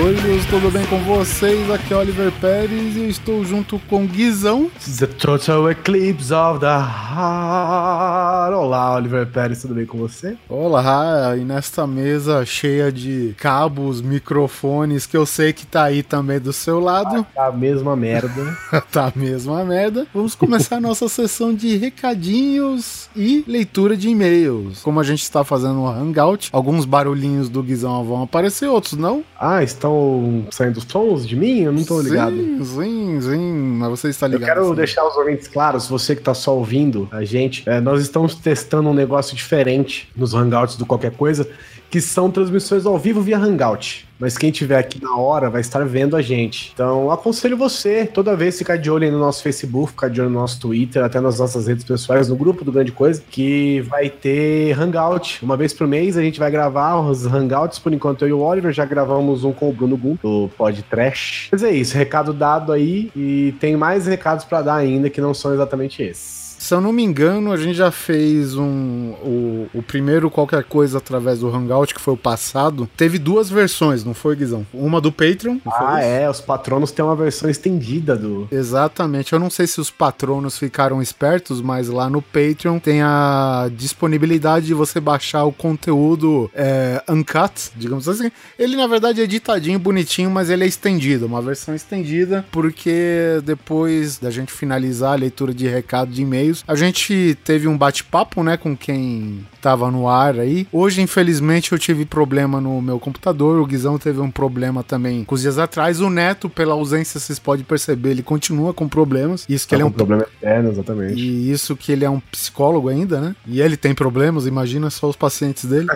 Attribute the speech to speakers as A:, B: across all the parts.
A: coisas, tudo bem com vocês? Aqui é Oliver Pérez e eu estou junto com Guizão.
B: The Total Eclipse of the Heart. Olá, Oliver Pérez, tudo bem com você?
A: Olá, e nesta mesa cheia de cabos, microfones, que eu sei que tá aí também do seu lado.
B: Tá a mesma merda.
A: tá a mesma merda. Vamos começar a nossa sessão de recadinhos e leitura de e-mails. Como a gente está fazendo no Hangout, alguns barulhinhos do Guizão vão aparecer, outros não.
B: Ah, estão saindo sons de mim? Eu não tô ligado.
A: Sim, sim, sim, mas você está ligado.
B: Eu quero deixar os ouvintes claros, você que tá só ouvindo a gente, é, nós estamos testando um negócio diferente nos Hangouts do Qualquer Coisa, que são transmissões ao vivo via Hangout. Mas quem tiver aqui na hora vai estar vendo a gente. Então, aconselho você, toda vez, ficar de olho aí no nosso Facebook, ficar de olho no nosso Twitter, até nas nossas redes pessoais, no grupo do Grande Coisa, que vai ter Hangout. Uma vez por mês a gente vai gravar os Hangouts. Por enquanto, eu e o Oliver já gravamos um com o Bruno Gum, do Pod Trash. Mas é isso, recado dado aí. E tem mais recados para dar ainda que não são exatamente esses.
A: Se eu não me engano, a gente já fez um. O, o primeiro qualquer coisa através do Hangout, que foi o passado. Teve duas versões, não foi, Guizão? Uma do Patreon.
B: Ah, é, os patronos têm uma versão estendida do.
A: Exatamente. Eu não sei se os patronos ficaram espertos, mas lá no Patreon tem a disponibilidade de você baixar o conteúdo é, uncut, digamos assim. Ele, na verdade, é editadinho, bonitinho, mas ele é estendido. Uma versão estendida, porque depois da gente finalizar a leitura de recado de e-mails, a gente teve um bate-papo, né, com quem tava no ar aí. Hoje, infelizmente, eu tive problema no meu computador. O Guizão teve um problema também com os dias atrás. O Neto, pela ausência, vocês podem perceber, ele continua com problemas. Isso que ele é um
B: problema eterno, exatamente.
A: e isso que ele é um psicólogo ainda, né? E ele tem problemas, imagina só os pacientes dele.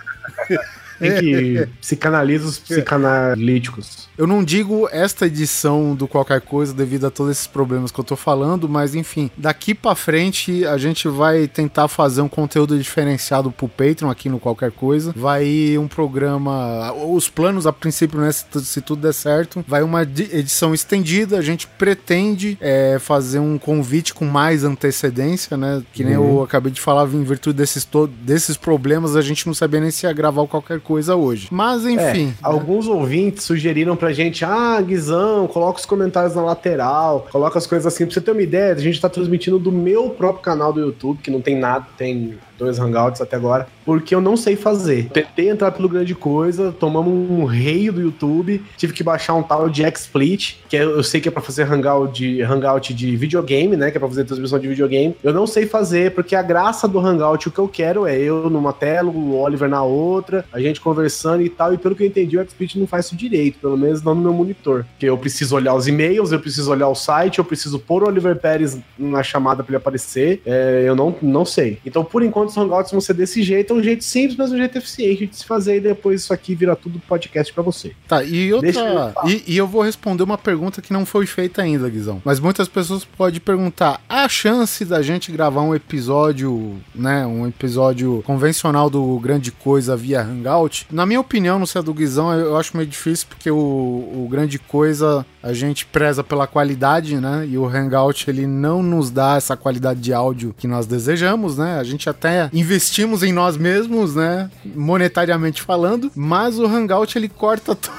B: Tem que psicanaliza os psicanalíticos.
A: Eu não digo esta edição do qualquer coisa devido a todos esses problemas que eu tô falando, mas enfim, daqui pra frente a gente vai tentar fazer um conteúdo diferenciado pro Patreon aqui no qualquer coisa. Vai ir um programa, os planos a princípio, né, se, se tudo der certo, vai uma di- edição estendida. A gente pretende é, fazer um convite com mais antecedência, né? Que nem eu acabei de falar, em virtude desses, desses problemas, a gente não sabia nem se ia gravar qualquer coisa hoje. Mas enfim.
B: É, alguns ouvintes sugeriram pra gente, ah, Guizão, coloca os comentários na lateral, coloca as coisas assim. Pra você ter uma ideia, a gente tá transmitindo do meu próprio canal do YouTube, que não tem nada, tem dois hangouts até agora, porque eu não sei fazer. Tentei entrar pelo grande coisa, tomamos um rei do YouTube, tive que baixar um tal de XSplit, que é- eu sei que é pra fazer hangout de, hangout de videogame, né, que é pra fazer transmissão de videogame. Eu não sei fazer, porque a graça do hangout, o que eu quero é eu numa tela, o Oliver na outra, a gente conversando e tal, e pelo que eu entendi, o XSplit não faz isso direito, pelo menos não no meu monitor. Porque eu preciso olhar os e-mails, eu preciso olhar o site, eu preciso pôr o Oliver Pérez na chamada pra ele aparecer, é, eu não, não sei. Então, por enquanto, os hangouts vão ser desse jeito, é um jeito simples, mas um jeito eficiente de se fazer, e depois isso aqui vira tudo podcast pra você.
A: Tá, e
B: eu
A: outra.
B: falar.
A: E, e eu vou responder uma pergunta que não foi feita ainda, Guizão. Mas muitas pessoas podem perguntar: há chance da gente gravar um episódio, né? Um episódio convencional do Grande Coisa via Hangout? Na minha opinião, não sei a do Guizão, eu eu acho meio difícil, porque o, o Grande Coisa a gente preza pela qualidade, né? E o Hangout ele não nos dá essa qualidade de áudio que nós desejamos, né? A gente até investimos em nós mesmos, né? Monetariamente falando, mas o Hangout ele corta tudo.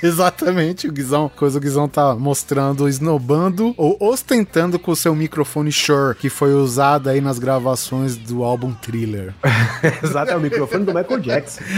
A: Exatamente, o Guizão, coisa o Guizão tá mostrando, esnobando ou ostentando com o seu microfone Shure, que foi usado aí nas gravações do álbum Thriller.
B: Exato, é o microfone do Michael Jackson.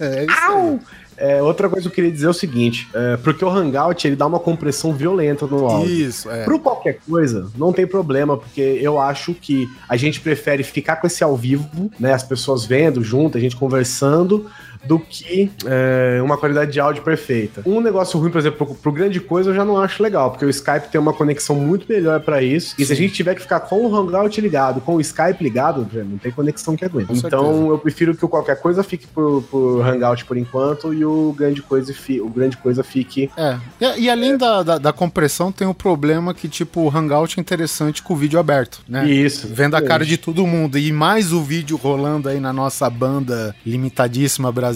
A: É isso aí.
B: É, outra coisa que eu queria dizer é o seguinte, é, porque o Hangout ele dá uma compressão violenta no áudio.
A: Isso, é.
B: Pro qualquer coisa, não tem problema, porque eu acho que a gente prefere ficar com esse ao vivo, né? As pessoas vendo junto, a gente conversando, do que é, uma qualidade de áudio perfeita. Um negócio ruim, por exemplo, pro, pro grande coisa, eu já não acho legal, porque o Skype tem uma conexão muito melhor pra isso. E se a gente tiver que ficar com o Hangout ligado, com o Skype ligado, não tem conexão que aguenta.
A: Com
B: Então,
A: certeza.
B: eu prefiro que o qualquer coisa fique por, por Hangout por enquanto e o grande coisa, fi- o grande coisa fique
A: É. E, e além da, da, da compressão, tem o problema que, tipo, o Hangout é interessante com o vídeo aberto, né?
B: isso.
A: Vendo a cara de todo mundo e mais o vídeo rolando aí na nossa banda limitadíssima brasileira,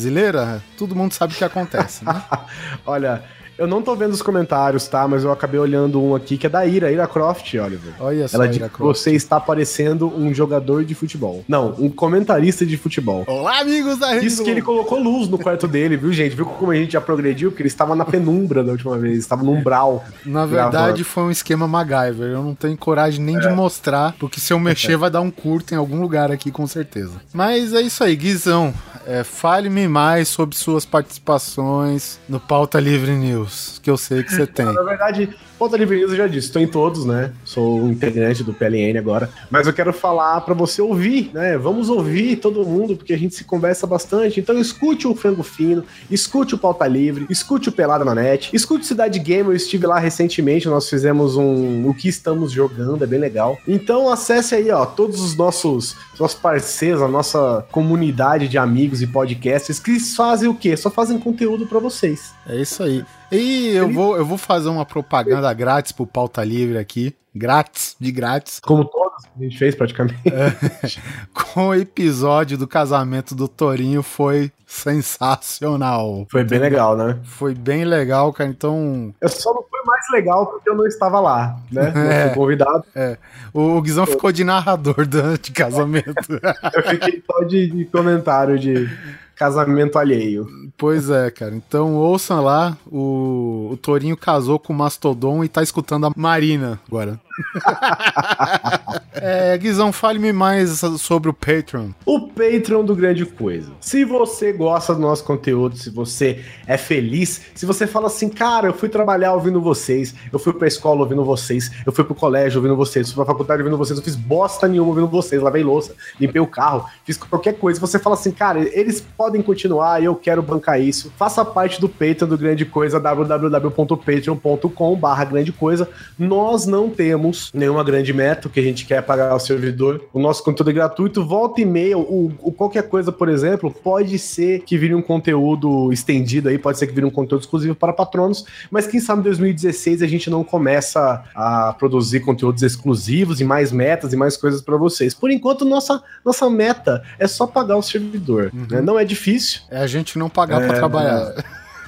A: todo mundo sabe o que acontece, né?
B: Olha, Eu não tô vendo os comentários, tá? Mas eu acabei olhando um aqui que é da Ira, Ira Croft, Oliver.
A: Olha só,
B: Ela diz que você está parecendo um jogador de futebol. Não, um comentarista de futebol.
A: Olá, amigos da Rede
B: Isso que ele colocou luz no quarto dele, viu, gente? Viu como a gente já progrediu? Porque ele estava na penumbra da última vez, estava no umbral.
A: Na verdade, gravando. foi um esquema MacGyver. Eu não tenho coragem nem é. de mostrar, porque se eu mexer vai dar um curto em algum lugar aqui, com certeza. Mas é isso aí, Guizão. É, Fale-me mais sobre suas participações no Pauta Livre News, que eu sei que você tem.
B: Na verdade, Pauta Livre News eu já disse, estou em todos, né? Sou integrante do PLN agora. Mas eu quero falar para você ouvir, né? Vamos ouvir todo mundo, porque a gente se conversa bastante. Então escute o Frango Fino, escute o Pauta Livre, escute o Pelada na Net, escute Cidade Game. Eu estive lá recentemente, nós fizemos um O que estamos jogando, é bem legal. Então acesse aí, ó, todos os nossos, nossos parceiros, a nossa comunidade de amigos e podcasts que fazem o quê? Só fazem conteúdo para vocês.
A: É isso aí. E eu vou, eu vou fazer uma propaganda grátis pro Pauta Livre aqui. Grátis, de grátis.
B: Como todos que a gente fez praticamente. É,
A: com o episódio do casamento do Torinho foi sensacional.
B: Foi bem legal, né?
A: Foi bem legal, cara. Então.
B: Eu só não foi mais legal porque eu não estava lá, né? É, fui convidado.
A: É. O, Guizão ficou de narrador durante o casamento.
B: eu fiquei só de, de comentário de casamento alheio.
A: Pois é, cara. Então ouçam lá, o, o Torinho casou com o Mastodon e tá escutando a Marina agora. é, Guizão, fale-me mais sobre o Patreon.
B: O Patreon do Grande Coisa. Se você gosta do nosso conteúdo, se você é feliz, se você fala assim, cara, eu fui trabalhar ouvindo vocês, eu fui pra escola ouvindo vocês, eu fui pro colégio ouvindo vocês, fui pra faculdade ouvindo vocês, eu fiz bosta nenhuma ouvindo vocês, lavei louça, limpei o carro, fiz qualquer coisa. Você fala assim, cara, eles podem continuar, eu quero bancar isso. Faça parte do Patreon do Grande Coisa, www.patreon.com/barra Grande Coisa. Nós não temos temos nenhuma grande meta, que a gente quer pagar o servidor. O nosso conteúdo é gratuito, volta e meia, o, o, qualquer coisa, por exemplo, pode ser que vire um conteúdo estendido aí, pode ser que vire um conteúdo exclusivo para patronos, mas quem sabe em 2016 a gente não começa a produzir conteúdos exclusivos e mais metas e mais coisas para vocês. Por enquanto, nossa, nossa meta é só pagar o servidor. Uhum. Né? Não é difícil.
A: É a gente não pagar é, para trabalhar.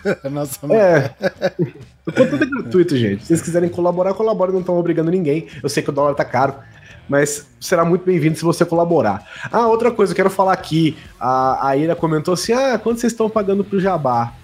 B: Nossa, é. O conteúdo é gratuito, gente. Se vocês quiserem colaborar, colaborem, não estão obrigando ninguém. Eu sei que o dólar tá caro, mas será muito bem-vindo se você colaborar. Ah, outra coisa, eu quero falar aqui. A, a Ira comentou assim: ah, quanto vocês estão pagando pro jabá?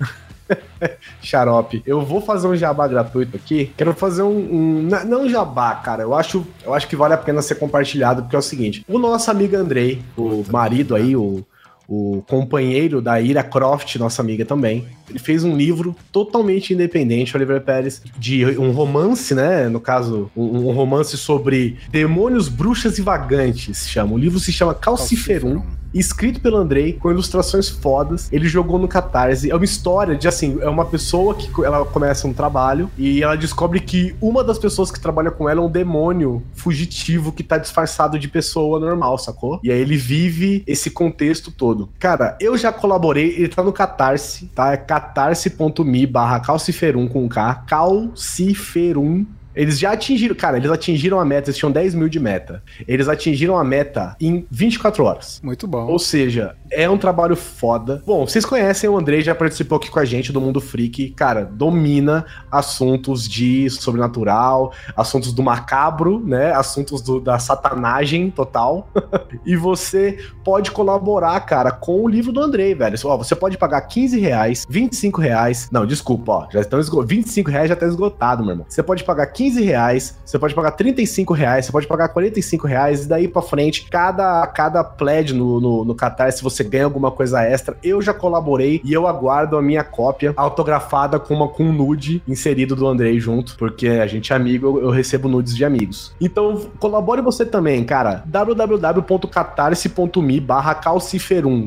B: Xarope. Eu vou fazer um jabá gratuito aqui. Quero fazer um, um. Não um jabá, cara. Eu acho, eu acho que vale a pena ser compartilhado, porque é o seguinte: o nosso amigo Andrei, o marido aí, o, o companheiro da Ira Croft, nossa amiga também, ele fez um livro totalmente independente, Oliver Pérez, de um romance, né? No caso, um, um romance sobre demônios, bruxas e vagantes, chama. O livro se chama Calciferum. Calciferum escrito pelo Andrei, com ilustrações fodas. Ele jogou no Catarse. É uma história de assim, é uma pessoa que ela começa um trabalho e ela descobre que uma das pessoas que trabalha com ela é um demônio fugitivo que tá disfarçado de pessoa normal, sacou? E aí ele vive esse contexto todo. Cara, eu já colaborei, ele tá no Catarse, tá? É catarse.me barra calciferum com K, calciferum eles já atingiram, cara, eles atingiram a meta, eles tinham 10 mil de meta. Eles atingiram a meta em 24 horas.
A: Muito bom.
B: Ou seja, é um trabalho foda. Bom, vocês conhecem o Andrei, já participou aqui com a gente do Mundo Freak. Cara, domina assuntos de sobrenatural, assuntos do macabro, né? Assuntos do, da satanagem total. e você pode colaborar, cara, com o livro do Andrei, velho. Ó, você pode pagar 15 reais, 25 reais. Não, desculpa, ó. Já estão esgotados. 25 reais já tá esgotado, meu irmão. Você pode pagar 15 reais, você pode pagar 35 reais, você pode pagar 45 reais, e daí pra frente, cada, cada pledge no, no, no Qatar, se você ganha alguma coisa extra. Eu já colaborei e eu aguardo a minha cópia autografada com uma com um nude inserido do Andrei junto, porque a gente é amigo, eu, eu recebo nudes de amigos. Então, colabore você também, cara. www.catarse.me barra.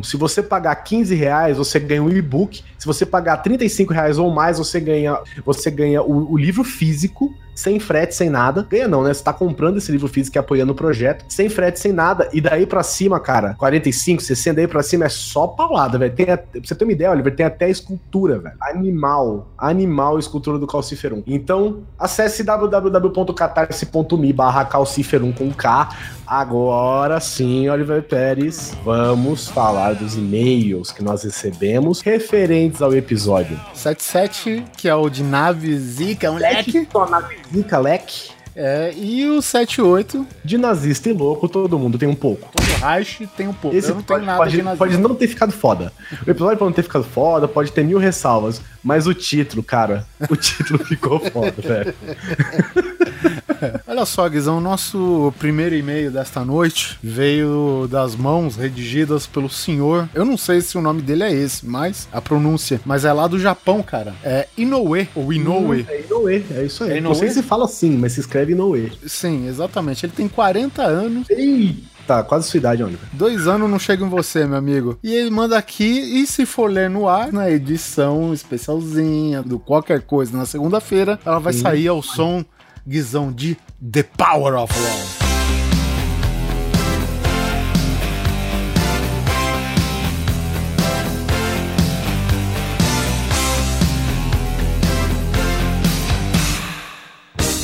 B: Se você pagar 15 reais, você ganha um e-book. Se você pagar 35 reais ou mais, você ganha, você ganha o, o livro físico sem frete, sem nada. Ganha não, né? Você tá comprando esse livro físico e apoiando o projeto, sem frete, sem nada. E daí pra cima, cara, 45, 60, daí pra cima é só paulada, velho. Tem, pra você ter uma ideia, Oliver, tem até escultura, velho. Animal. Animal escultura do Calciferum. Então, acesse www.catarse.me barra calciferum com K. Agora sim, Oliver Pérez, vamos falar dos e-mails que nós recebemos referentes ao episódio
A: 77, que é o de nave Zika, moleque.
B: Nave Zika, leque.
A: É, e o 78.
B: De nazista e louco, todo mundo tem um pouco.
A: Todo Reich tem um pouco.
B: Esse
A: Eu não tenho
B: pode,
A: nada
B: pode,
A: de nazista.
B: pode não ter ficado foda. O episódio pode não ter ficado foda, pode ter mil ressalvas, mas o título, cara, o título ficou foda, velho.
A: Olha só, Guizão, nosso primeiro e-mail desta noite veio das mãos redigidas pelo senhor. Eu não sei se o nome dele é esse, mas a pronúncia. Mas é lá do Japão, cara. É Inoue, ou Inoue.
B: É Inoue, é isso aí.
A: É
B: não sei se fala assim, mas se escreve Inoue.
A: Sim, exatamente. Ele tem 40 anos.
B: Eita, quase sua idade, Oliver.
A: Dois anos não chega em você, meu amigo. E ele manda aqui, e se for ler no ar, na edição especialzinha do qualquer coisa na segunda-feira, ela vai sair ao som guizão de The Power of Love.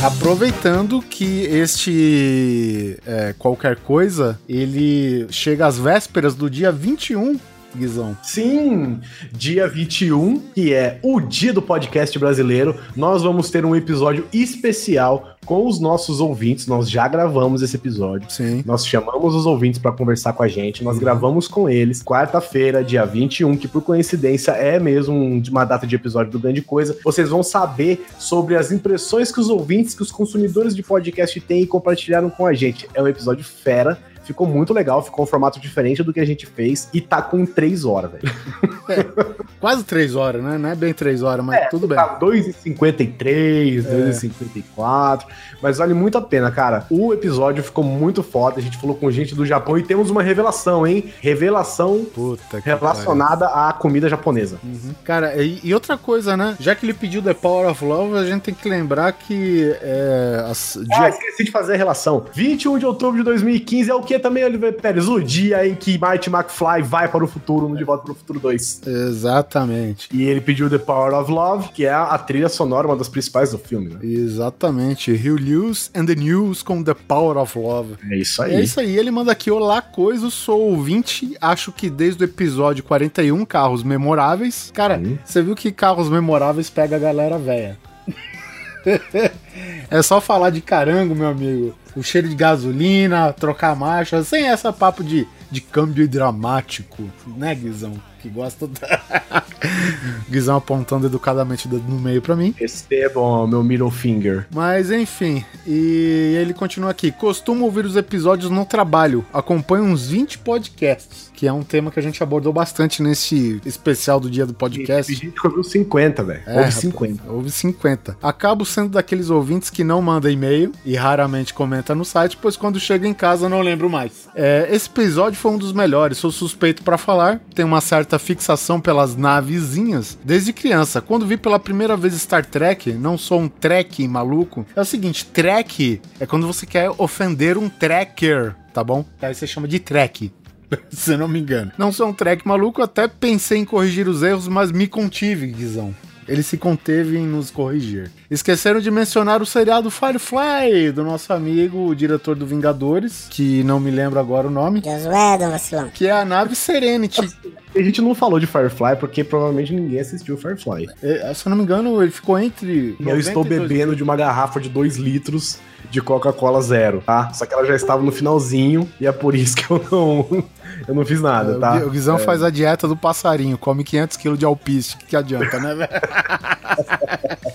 A: Aproveitando que este é, qualquer coisa, ele chega às vésperas do dia 21, Guizão.
B: Sim, dia 21, que é o dia do podcast brasileiro, nós vamos ter um episódio especial com os nossos ouvintes. Nós já gravamos esse episódio.
A: Sim.
B: Nós chamamos os ouvintes para conversar com a gente, nós gravamos com eles quarta-feira, dia 21, que por coincidência é mesmo um- uma data de episódio do Grande Coisa. Vocês vão saber sobre as impressões que os ouvintes, que os consumidores de podcast têm e compartilharam com a gente. É um episódio fera. Ficou muito legal, ficou um formato diferente do que a gente fez e tá com três horas, velho.
A: Quase três horas, né? Não é bem três horas, mas tudo bem.
B: Tá 2,53, 2,54. Mas vale muito a pena, cara. O episódio ficou muito foda. A gente falou com gente do Japão e temos uma revelação, hein? Revelação
A: Puta
B: relacionada à comida japonesa.
A: Uhum. Cara, e, e outra coisa, né? Já que ele pediu The Power of Love, a gente tem que lembrar que é, as,
B: Ah,
A: dia-
B: esqueci de fazer a relação. 21 de outubro de 2015 é o que também, Oliver Pérez? O dia em que Marty McFly vai para o futuro no De Volta para o Futuro 2.
A: Exatamente.
B: E ele pediu The Power of Love, que é a trilha sonora, uma das principais do filme, né?
A: Exatamente. Hugh Lewis and the News com The Power of Love.
B: É isso
A: É isso aí, ele manda aqui, olá coisa, sou ouvinte, acho que desde o episódio 41, Carros Memoráveis. Cara, você viu que Carros Memoráveis pega a galera velha. é só falar de carango, meu amigo. O cheiro de gasolina, trocar marcha, sem essa papo de, de câmbio dramático, né, Guizão? Que gosta da... Guizão apontando educadamente o dedo no meio pra mim.
B: Recebam meu middle finger.
A: Mas enfim, e ele continua aqui. Costumo ouvir os episódios no trabalho. Acompanho uns 20 podcasts, que é um tema que a gente abordou bastante nesse especial do dia do
B: Tem
A: podcast.
B: gente que ouviu 50, velho.
A: É,
B: Houve
A: rapaz,
B: 50.
A: Houve 50. Acabo sendo daqueles ouvintes que não manda e-mail e raramente comenta no site, pois quando chega em casa não lembro mais. É, esse episódio foi um dos melhores, sou suspeito pra falar, tenho uma certa fixação pelas navezinhas desde criança. Quando vi pela primeira vez Star Trek, não sou um Trek maluco. É o seguinte, Trek é quando você quer ofender um tracker, tá bom? Aí você chama de Trek. Se não me engano. Não sou um track maluco, até pensei em corrigir os erros, mas me contive, Guizão. Ele se conteve em nos corrigir. Esqueceram de mencionar o seriado Firefly, do nosso amigo, o diretor do Vingadores, que não me lembro agora o nome,
C: Josué, Dom Vacilão.
A: que é a nave Serenity.
B: A gente não falou de Firefly porque provavelmente ninguém assistiu Firefly.
A: É, Se eu não me engano, ele ficou entre.
B: Eu estou
A: 92
B: bebendo de uma garrafa de 2 litros de Coca-Cola zero, tá? Só que ela já estava no finalzinho e é por isso que eu não, eu não fiz nada,
A: É,
B: tá?
A: O Guizão faz a dieta do passarinho, come 500 kg de alpiste, que, que adianta, né, velho?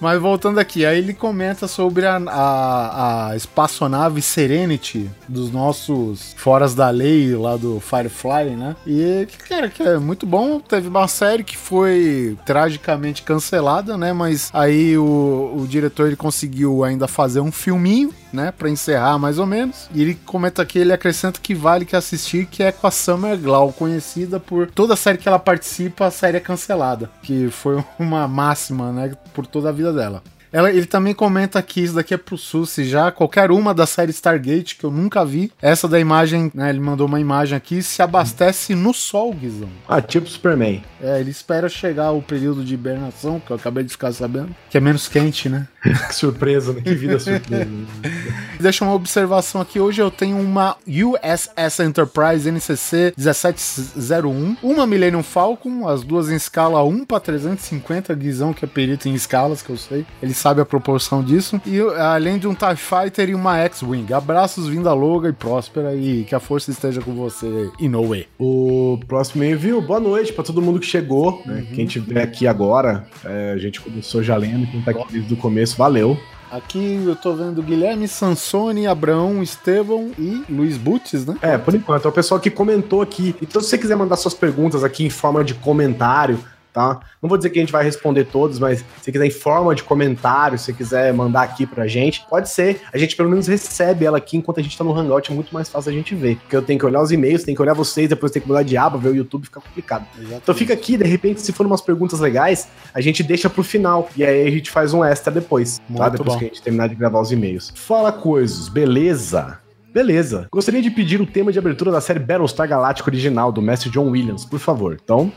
A: Mas voltando aqui, aí ele comenta sobre a, a, a espaçonave Serenity dos nossos foras da lei lá do Firefly, né? E, cara, que é muito bom. Teve uma série que foi tragicamente cancelada, né? Mas aí o, o diretor ele conseguiu ainda fazer um filminho, né? Pra encerrar mais ou menos. E ele comenta aqui, ele acrescenta que vale que assistir, que é com a Summer Glau, conhecida por toda série que ela participa, a série é cancelada. Que foi uma máxima, né? Por toda a vida dela. Ela, ele também comenta que isso daqui é pro Susi já. Qualquer uma da série Stargate que eu nunca vi. Essa da imagem, né? Ele mandou uma imagem aqui, se abastece no sol, Guizão.
B: Ah, tipo Superman.
A: É, ele espera chegar o período de hibernação, que eu acabei de ficar sabendo. Que é menos quente, né?
B: que surpresa, né? Que vida surpresa.
A: Deixa uma observação aqui. Hoje eu tenho uma USS Enterprise NCC 1701, uma Millennium Falcon, as duas em escala 1 para 350, Guizão que é perito em escalas, que eu sei. Ele sabe a proporção disso. E além de um TIE Fighter e uma X-Wing. Abraços, vinda longa e próspera e que a força esteja com você, Inoue.
B: O próximo envio, boa noite para todo mundo que chegou, né? Uhum. Quem tiver aqui agora, é, a gente começou já lendo, quem tá aqui desde o começo, valeu.
A: Aqui eu tô vendo Guilherme Sansoni, Abraão, Estevão e Luiz Butz, né?
B: É, por enquanto. É o pessoal que comentou aqui. Então, se você quiser mandar suas perguntas aqui em forma de comentário, tá? Não vou dizer que a gente vai responder todos, mas se quiser em forma de comentário, se quiser mandar aqui pra gente, pode ser. A gente pelo menos recebe ela aqui enquanto a gente tá no Hangout, é muito mais fácil a gente ver. Porque eu tenho que olhar os e-mails, tenho que olhar vocês, depois tenho que mudar de aba, ver o YouTube, fica complicado. Exatamente. Então fica aqui, de repente, se for umas perguntas legais, a gente deixa pro final. E aí a gente faz um extra depois, tá? muito tá? Depois bom. que a gente terminar de gravar os e-mails. Fala coisas, beleza? Beleza. Gostaria de pedir o tema de abertura da série Battlestar Galactica original do mestre John Williams, por favor. Então,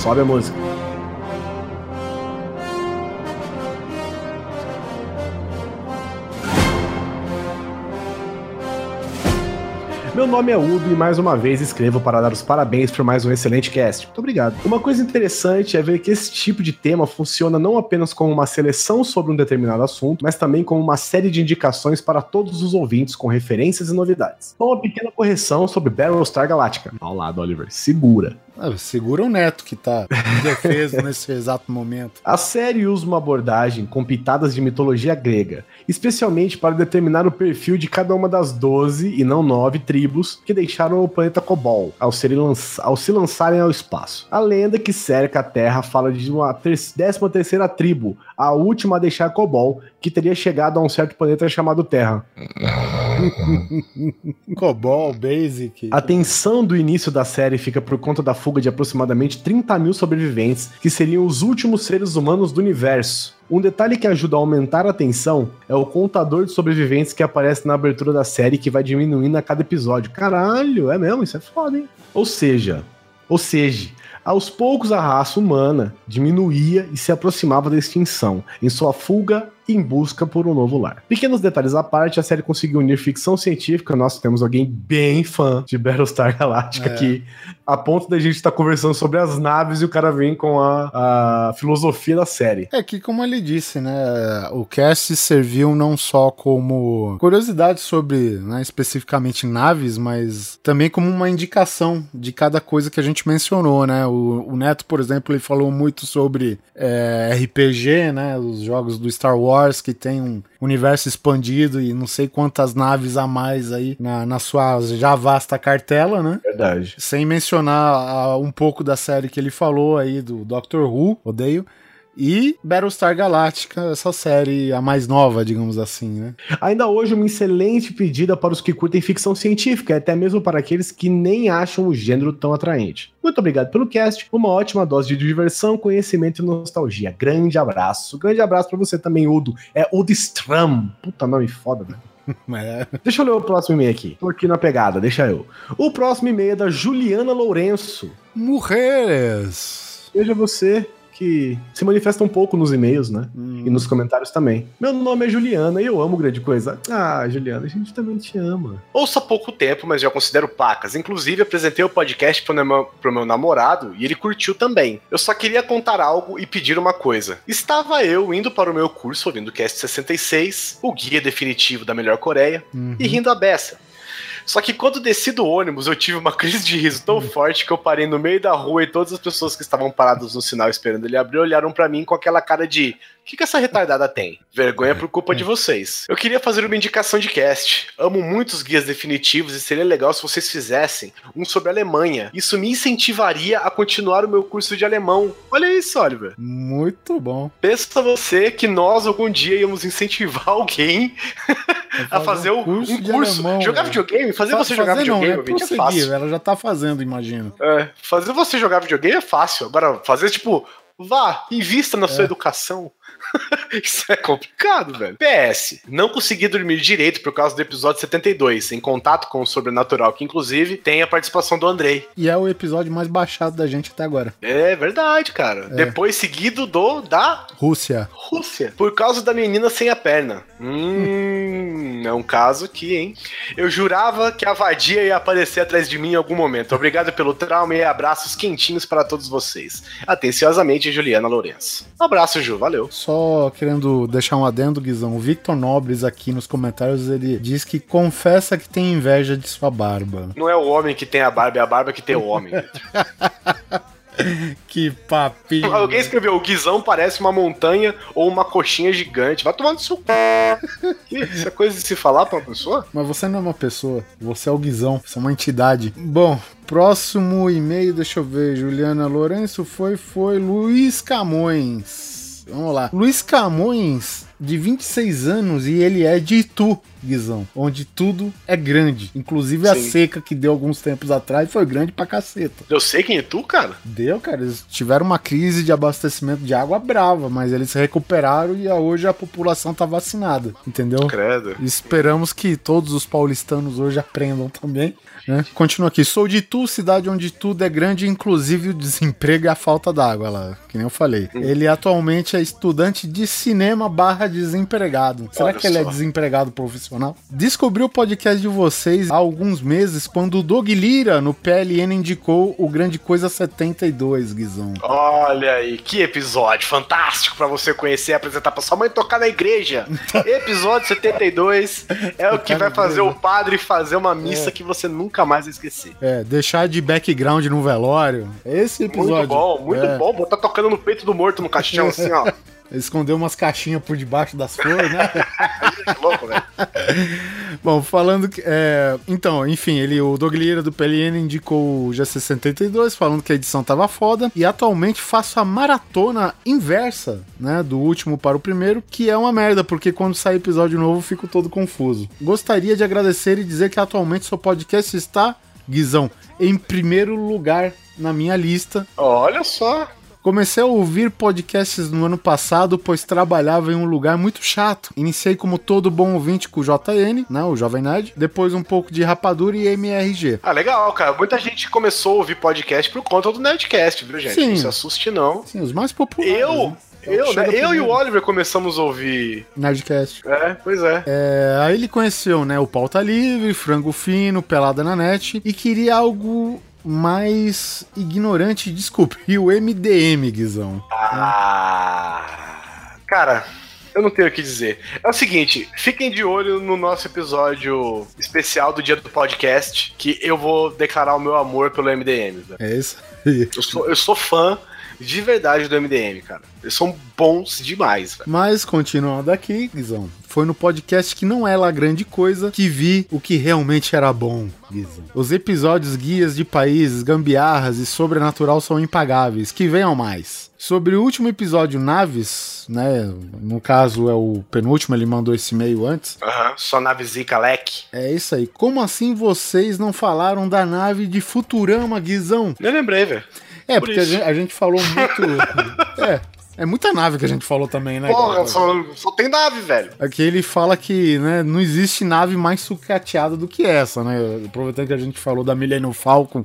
B: sobe a música. Meu nome é Udo e mais uma vez escrevo para dar os parabéns por mais um excelente cast. Muito obrigado. Uma coisa interessante é ver que esse tipo de tema funciona não apenas como uma seleção sobre um determinado assunto, mas também como uma série de indicações para todos os ouvintes com referências e novidades. Então, uma pequena correção sobre Battlestar Galactica. Ao lado, Oliver, segura.
A: Ah, segura o neto que tá indefeso nesse exato momento.
B: A série usa uma abordagem com pitadas de mitologia grega, especialmente para determinar o perfil de cada uma das 12 e não 9 tribos que deixaram o planeta Cobol ao, lanç... ao se lançarem ao espaço. A lenda que cerca a Terra fala de uma ter... 13 terceira tribo, a última a deixar Cobol, que teria chegado a um certo planeta chamado Terra.
A: Cobol, Basic.
B: A tensão do início da série fica por conta da fuga de aproximadamente 30 mil sobreviventes, que seriam os últimos seres humanos do universo. Um detalhe que ajuda a aumentar a tensão é o contador de sobreviventes que aparece na abertura da série que vai diminuindo a cada episódio. Caralho, é mesmo? Isso é foda, hein? Ou seja, ou seja, aos poucos a raça humana diminuía e se aproximava da extinção, em sua fuga em busca por um novo lar. Pequenos detalhes à parte, a série conseguiu unir ficção científica. Nós temos alguém bem fã de Battlestar Galactica é. aqui, a ponto da gente estar tá conversando sobre as naves e o cara vem com a, a filosofia da série.
A: É que, como ele disse, né, o cast serviu não só como curiosidade sobre, né, especificamente naves, mas também como uma indicação de cada coisa que a gente mencionou, né? O, o Neto, por exemplo, ele falou muito sobre é, RPG, né, os jogos do Star Wars Wars, que tem um universo expandido e não sei quantas naves a mais aí na, na sua já vasta cartela, né?
B: Verdade.
A: Sem mencionar uh, um pouco da série que ele falou aí do Doctor Who, odeio e Battlestar Galactica, essa série a mais nova, digamos assim, né?
B: Ainda hoje uma excelente pedida para os que curtem ficção científica, até mesmo para aqueles que nem acham o gênero tão atraente. Muito obrigado pelo cast, uma ótima dose de diversão, conhecimento e nostalgia. Grande abraço. Grande abraço para você também, Udo. É Udo Stram. Puta nome foda, velho. É. Deixa eu ler o próximo e-mail aqui. Tô aqui na pegada, deixa eu. O próximo e-mail é da Juliana Lourenço.
A: Mulheres.
B: Veja você que se manifesta um pouco nos e-mails, né? Hum. E nos comentários também. Meu nome é Juliana e eu amo grande coisa. Ah, Juliana, a gente também te ama. Ouça há pouco tempo, mas já considero pacas. Inclusive, apresentei o podcast pro meu, pro meu namorado e ele curtiu também. Eu só queria contar algo e pedir uma coisa. Estava eu indo para o meu curso ouvindo o Cast 66, o guia definitivo da melhor Coreia, uhum. e rindo a beça. Só que quando desci do ônibus, eu tive uma crise de riso tão forte que eu parei no meio da rua e todas as pessoas que estavam paradas no sinal esperando ele abrir olharam para mim com aquela cara de o que, que essa retardada tem? Vergonha por culpa de vocês. Eu queria fazer uma indicação de cast. Amo muitos guias definitivos e seria legal se vocês fizessem um sobre a Alemanha. Isso me incentivaria a continuar o meu curso de alemão. Olha isso, Oliver.
A: Muito bom.
B: Pensa você que nós algum dia íamos incentivar alguém a fazer um curso. Um curso. Alemão, jogar videogame? Fazer Fa você jogar fazer videogame
A: não, é, é fácil. Ela já tá fazendo, imagino.
B: É, fazer você jogar videogame é fácil. Agora, fazer tipo Vá, invista na sua educação. Isso é complicado, velho. PS, não consegui dormir direito por causa do episódio 72, em contato com o sobrenatural, que inclusive tem a participação do Andrei.
A: E é o episódio mais baixado da gente até agora.
B: É verdade, cara.
A: É.
B: Depois seguido do da
A: Rússia.
B: Rússia. Por causa da menina sem a perna. Hum, é um caso aqui, hein? Eu jurava que a vadia ia aparecer atrás de mim em algum momento. Obrigado pelo trauma e abraços quentinhos para todos vocês. Atenciosamente, Juliana Lourenço. Um abraço, Ju. Valeu.
A: Só querendo deixar um adendo, Guizão. O Victor Nobres aqui nos comentários, ele diz que confessa que tem inveja de sua barba.
B: Não é o homem que tem a barba, é a barba que tem o homem.
A: Que papinho.
B: Alguém escreveu, o Guizão parece uma montanha ou uma coxinha gigante. Vai tomar no seu c... Isso é coisa de se falar pra uma pessoa?
A: Mas você não é uma pessoa, você é o Guizão, você é uma entidade. Bom, próximo e-mail, deixa eu ver. Juliana Lourenço foi, foi Luiz Camões. Vamos lá. Luiz Camões, de 26 anos, e ele é de Itu, Guizão, onde tudo é grande. Inclusive a
B: Sim.
A: seca que deu alguns tempos atrás foi grande pra caceta.
B: Eu sei quem é tu, cara.
A: Deu, cara. Eles tiveram uma crise de abastecimento de água brava, mas eles se recuperaram e hoje a população tá vacinada, entendeu?
B: Credo.
A: Esperamos que todos os paulistanos hoje aprendam também. Né? Continua aqui. Sou de Tu, cidade onde tudo é grande, inclusive o desemprego e a falta d'água lá, que nem eu falei. Ele atualmente é estudante de cinema barra desempregado. Será
B: Olha
A: que ele é desempregado profissional? Descobri o podcast de vocês há alguns meses, quando o Doug Lira, no PLN, indicou o Grande Coisa 72, Guizão.
B: Olha aí, que episódio fantástico pra você conhecer e apresentar pra sua mãe tocar na igreja. episódio 72 é o que vai fazer o padre fazer uma missa
A: É.
B: que você nunca mais vai esquecer.
A: É, deixar de background no velório. Esse episódio.
B: Muito bom, muito
A: É.
B: bom. Botar tocando no peito do morto no caixão assim, ó.
A: Escondeu umas caixinhas por debaixo das flores, né?
B: Que louco, velho.
A: Bom, falando que. é, então, enfim, ele, o Doug Lira do PLN indicou o G62, falando que a edição tava foda. E atualmente faço a maratona inversa, né? Do último para o primeiro, que é uma merda, porque quando sai episódio novo fico todo confuso. Gostaria de agradecer e dizer que atualmente seu podcast está, Guizão, em primeiro lugar na minha lista
B: Olha só.
A: Comecei a ouvir podcasts no ano passado, pois trabalhava em um lugar muito chato. Iniciei como todo bom ouvinte com o JN, né, o Jovem Nerd, depois um pouco de Rapadura e MRG.
B: Ah, legal, cara. Muita gente começou a ouvir podcast por conta do Nerdcast, viu, gente?
A: Sim.
B: Não se assuste, não.
A: Sim, os mais populares.
B: Eu,
A: né? É
B: eu, né? Eu e o Oliver começamos a ouvir.
A: Nerdcast.
B: É, pois é.
A: É, aí ele conheceu, né, o Pauta Livre, Frango Fino, Pelada na Net, e queria algo mais ignorante e descobriu o MDM, Guizão.
B: Ah. Cara, eu não tenho o que dizer. É o seguinte, fiquem de olho no nosso episódio especial do dia do podcast, que eu vou declarar o meu amor pelo MDM. velho.
A: É isso aí.
B: Eu sou, eu sou fã de verdade do MDM, cara. Eles são bons demais, velho.
A: Mas, continuando aqui, Guizão, foi no podcast que não é lá grande coisa que vi o que realmente era bom, Guizão. Os episódios guias de países, gambiarras e sobrenatural são impagáveis, que venham mais. Sobre o último episódio Naves, né, no caso é o penúltimo, ele mandou esse e-mail antes.
B: Aham, só nave zica leque.
A: É isso aí. Como assim vocês não falaram da nave de Futurama, Guizão?
B: Eu lembrei, velho.
A: É,
B: Por
A: porque a gente, a gente falou muito... é, é muita nave que a gente falou também, né?
B: Porra, só, só tem nave, velho.
A: Aqui ele fala que né, não existe nave mais sucateada do que essa, né? Aproveitando que a gente falou da Millennium Falcon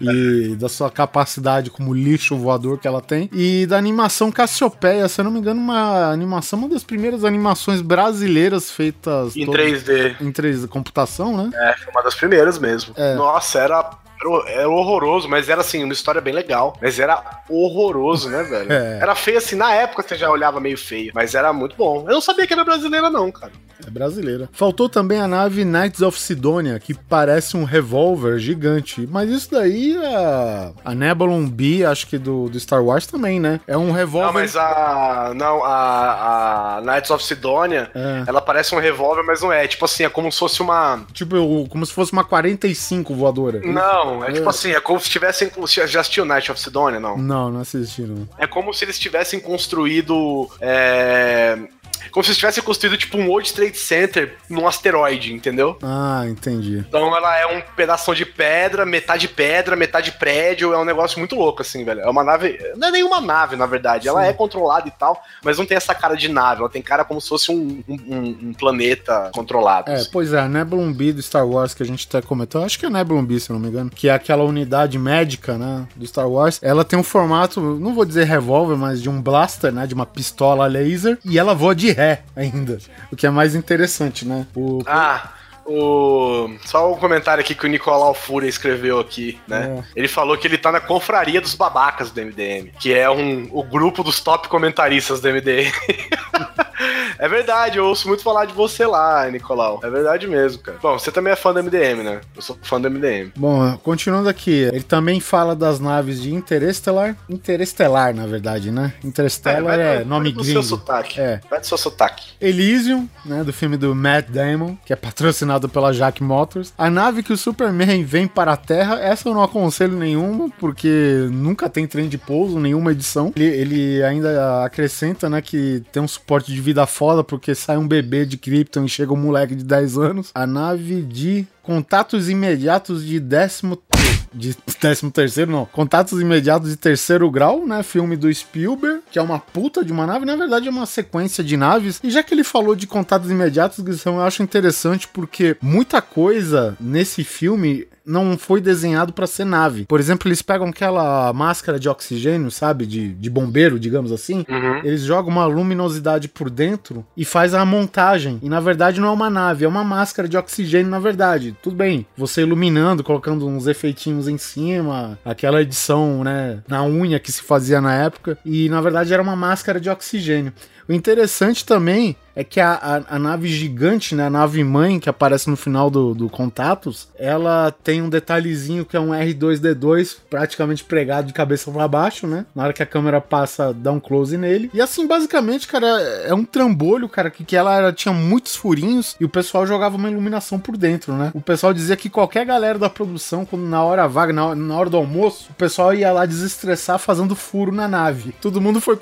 A: e da sua capacidade como lixo voador que ela tem. E da animação Cassiopeia, se eu não me engano, uma animação, uma das primeiras animações brasileiras feitas
B: Em
A: todas
B: 3D.
A: em 3D computação, né?
B: É, foi uma das primeiras mesmo.
A: É.
B: Nossa, era, era, era horroroso, mas era assim, uma história bem legal. Mas era horroroso, né, velho?
A: É.
B: Era feio assim, na época você já olhava meio feio, mas era muito bom. Eu não sabia que era brasileira, não, cara.
A: É brasileira. Faltou também a nave Knights of Sidonia, que parece um revólver gigante. Mas isso daí, a, a Nebulon B, acho que do, do Star Wars também, né? É um revólver.
B: Não, mas a. Não, a, a Knights of Sidonia,
A: É.
B: ela parece um revólver, mas não é. Tipo assim, é como se fosse uma.
A: Tipo, como se fosse uma 45 voadora.
B: Não, é,
A: É.
B: tipo assim, é como se tivessem. Já assistiu Knights of Sidonia, não?
A: Não, não assisti, não.
B: É como se eles tivessem construído. é, como se tivesse construído tipo um World Trade Center num asteroide, entendeu?
A: Ah, entendi.
B: Então ela é um pedaço de pedra, metade pedra, metade prédio, é um negócio muito louco, assim, velho. É uma nave. Não é nenhuma nave, na verdade. Ela é controlada e tal, mas não tem essa cara de nave. Ela tem cara como se fosse um, um, um planeta controlado.
A: É,
B: assim.
A: pois é, a Nebulon B do Star Wars que a gente até comentou, acho que é Nebulon B, se não me engano, que é aquela unidade médica, né, do Star Wars. Ela tem um formato, não vou dizer revólver, mas de um blaster, né, de uma pistola laser, e ela voa de ré ainda, o que é mais interessante, né? O,
B: Ah, o... Só um comentário aqui que o Nicolau Fúria escreveu aqui, né? Ele falou que ele tá na confraria dos babacas do MDM, que é um, o grupo dos top comentaristas do MDM. é verdade, eu ouço muito falar de você lá, Nicolau. É verdade mesmo, cara. Bom, você também é fã do MDM, né? Eu sou fã do MDM.
A: Bom, continuando aqui, ele também fala das naves de Interestelar. Interestelar, na verdade, né? Interstellar
B: vai-
A: é,
B: vai
A: nome
B: do seu
A: gringo.
B: sotaque.
A: É.
B: Vai do seu sotaque.
A: Elysium, né, do filme do Matt Damon, que é patrocinado pela Jack Motors. A nave que o Superman vem para a Terra, essa eu não aconselho nenhuma, porque nunca tem trem de pouso, nenhuma edição. Ele, ele ainda acrescenta, né, que tem um suporte de vida porque sai um bebê de Krypton e chega um moleque de 10 anos. A nave de contatos imediatos de décimo de décimo terceiro, não. Contatos imediatos de terceiro grau, né? Filme do Spielberg, que é uma puta de uma nave. Na verdade, é uma sequência de naves. E já que ele falou de contatos imediatos, Guizão, eu acho interessante porque muita coisa nesse filme não foi desenhado pra ser nave. Por exemplo, eles pegam aquela máscara de oxigênio, sabe? De, de bombeiro, digamos assim.
B: Uhum.
A: Eles jogam uma luminosidade por dentro e faz a montagem. E na verdade não é uma nave, é uma máscara de oxigênio, na verdade. Tudo bem, você iluminando, colocando uns efeitinhos em cima, aquela edição, né, na unha que se fazia na época. E na verdade era uma máscara de oxigênio. O interessante também é que a, a, a nave gigante, né, a nave mãe que aparece no final do, do Contatos, ela tem um detalhezinho que é um R2D2 praticamente pregado de cabeça para baixo, né? Na hora que a câmera passa, dá um close nele. E assim, basicamente, cara, é um trambolho, cara, que, que ela tinha muitos furinhos e o pessoal jogava uma iluminação por dentro, né? O pessoal dizia que qualquer galera da produção, quando na hora vaga, na, na hora do almoço, o pessoal ia lá desestressar fazendo furo na nave. Todo mundo foi,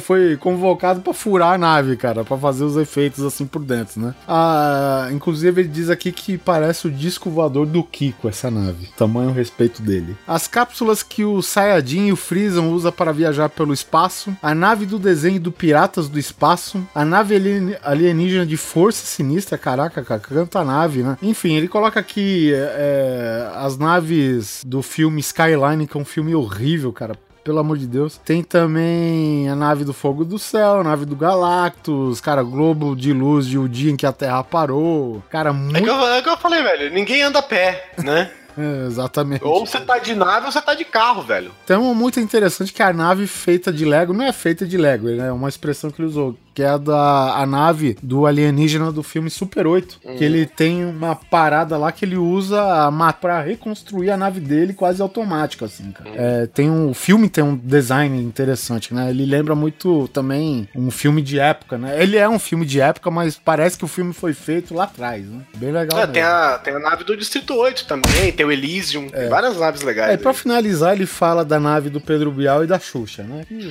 A: foi convocado pra furar a nave, cara, pra fazer efeitos assim por dentro, né? Ah, inclusive ele diz aqui que parece o disco voador do Kiko, essa nave. Tamanho respeito dele. As cápsulas que o Sayajin e o Freezon usa para viajar pelo espaço, a nave do desenho do Piratas do Espaço, a nave alien- alienígena de Força Sinistra, caraca, cara, canta nave, né? Enfim, ele coloca aqui é, as naves do filme Skyline, que é um filme horrível, cara. Pelo amor de Deus. Tem também a nave do Fogo do Céu, a nave do Galactus, cara, Globo de Luz de o dia em que a Terra parou. Cara,
B: É
A: muito.
B: que, eu, é que eu falei, velho, ninguém anda a pé, né?
A: É, exatamente.
B: ou você tá de nave ou você tá de carro, velho.
A: Então, muito interessante que a nave feita de Lego não é feita de Lego, é uma expressão que ele usou, que é a da a nave do alienígena do filme Super 8, que ele tem uma parada lá que ele usa a ma- pra reconstruir a nave dele quase automática, assim, cara. É, tem um, o filme tem um design interessante, né? Ele lembra muito também um filme de época, né? Ele é um filme de época, mas parece que o filme foi feito lá atrás, né? Bem legal
B: É, tem, a, tem a nave do Distrito 8 também, tem o Elysium, tem várias naves legais.
A: É, pra finalizar, ele fala da nave do Pedro Bial e da Xuxa, né?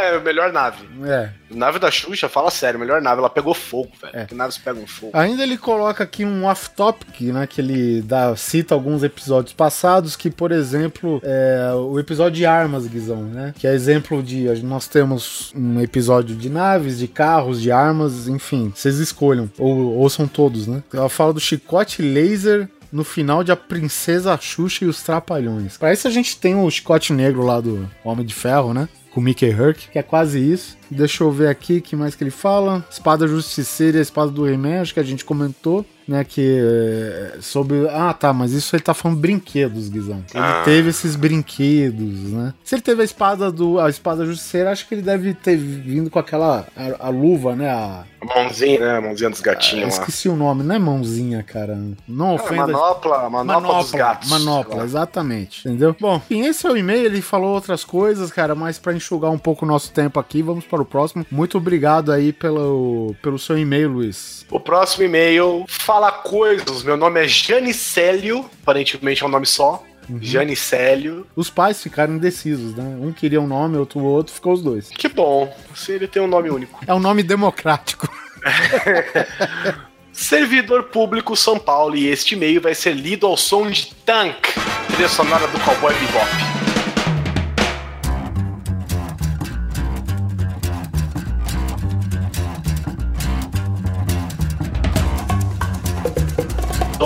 B: É a melhor nave.
A: É,
B: Nave da Xuxa, fala sério, melhor nave, ela pegou fogo, velho.
A: É.
B: Que naves pegam fogo.
A: Ainda ele coloca aqui um off-topic, né? Que ele dá, cita alguns episódios passados, que, por exemplo, é o episódio de armas, Guizão, né? Que é exemplo de. Nós temos um episódio de naves, de carros, de armas, enfim, vocês escolham. Ou ouçam todos, né? Ela fala do chicote laser. No final de A Princesa Xuxa e os Trapalhões. Pra isso a gente tem o chicote negro lá do Homem de Ferro, né? Com o Mickey Herc, que é quase isso. Deixa eu ver aqui que mais que ele fala. Espada Justiceira e a Espada do He-Man, acho que a gente comentou, né? Que é, sobre. Ah, tá, mas isso ele tá falando brinquedos, Guizão. Ele
B: Ah.
A: teve esses brinquedos, né? Se ele teve a espada do. A espada justiceira, acho que ele deve ter vindo com aquela. A, a luva, né? A,
B: A mãozinha, né? A mãozinha dos gatinhos lá.
A: esqueci o nome, não é mãozinha, cara. Não
B: Ah,
A: ofenda.
B: manopla, manopla, dos gatos.
A: Manopla,
B: lá.
A: exatamente. Entendeu? Bom, enfim, esse é o e-mail. Ele falou outras coisas, cara, mas pra enxugar um pouco o nosso tempo aqui, vamos para o próximo. Muito obrigado aí pelo, pelo seu e-mail, Luiz.
B: O próximo e-mail fala coisas. Meu nome é Janicélio, aparentemente é um nome só.
A: Uhum.
B: Janicélio.
A: Os pais ficaram indecisos, né? Um queria um nome, outro o outro, ficou os dois.
B: Que bom. Se ele tem um nome único.
A: É um nome democrático.
B: Servidor Público São Paulo e este e-mail vai ser lido ao som de Tank, trilha sonora do Cowboy Bebop.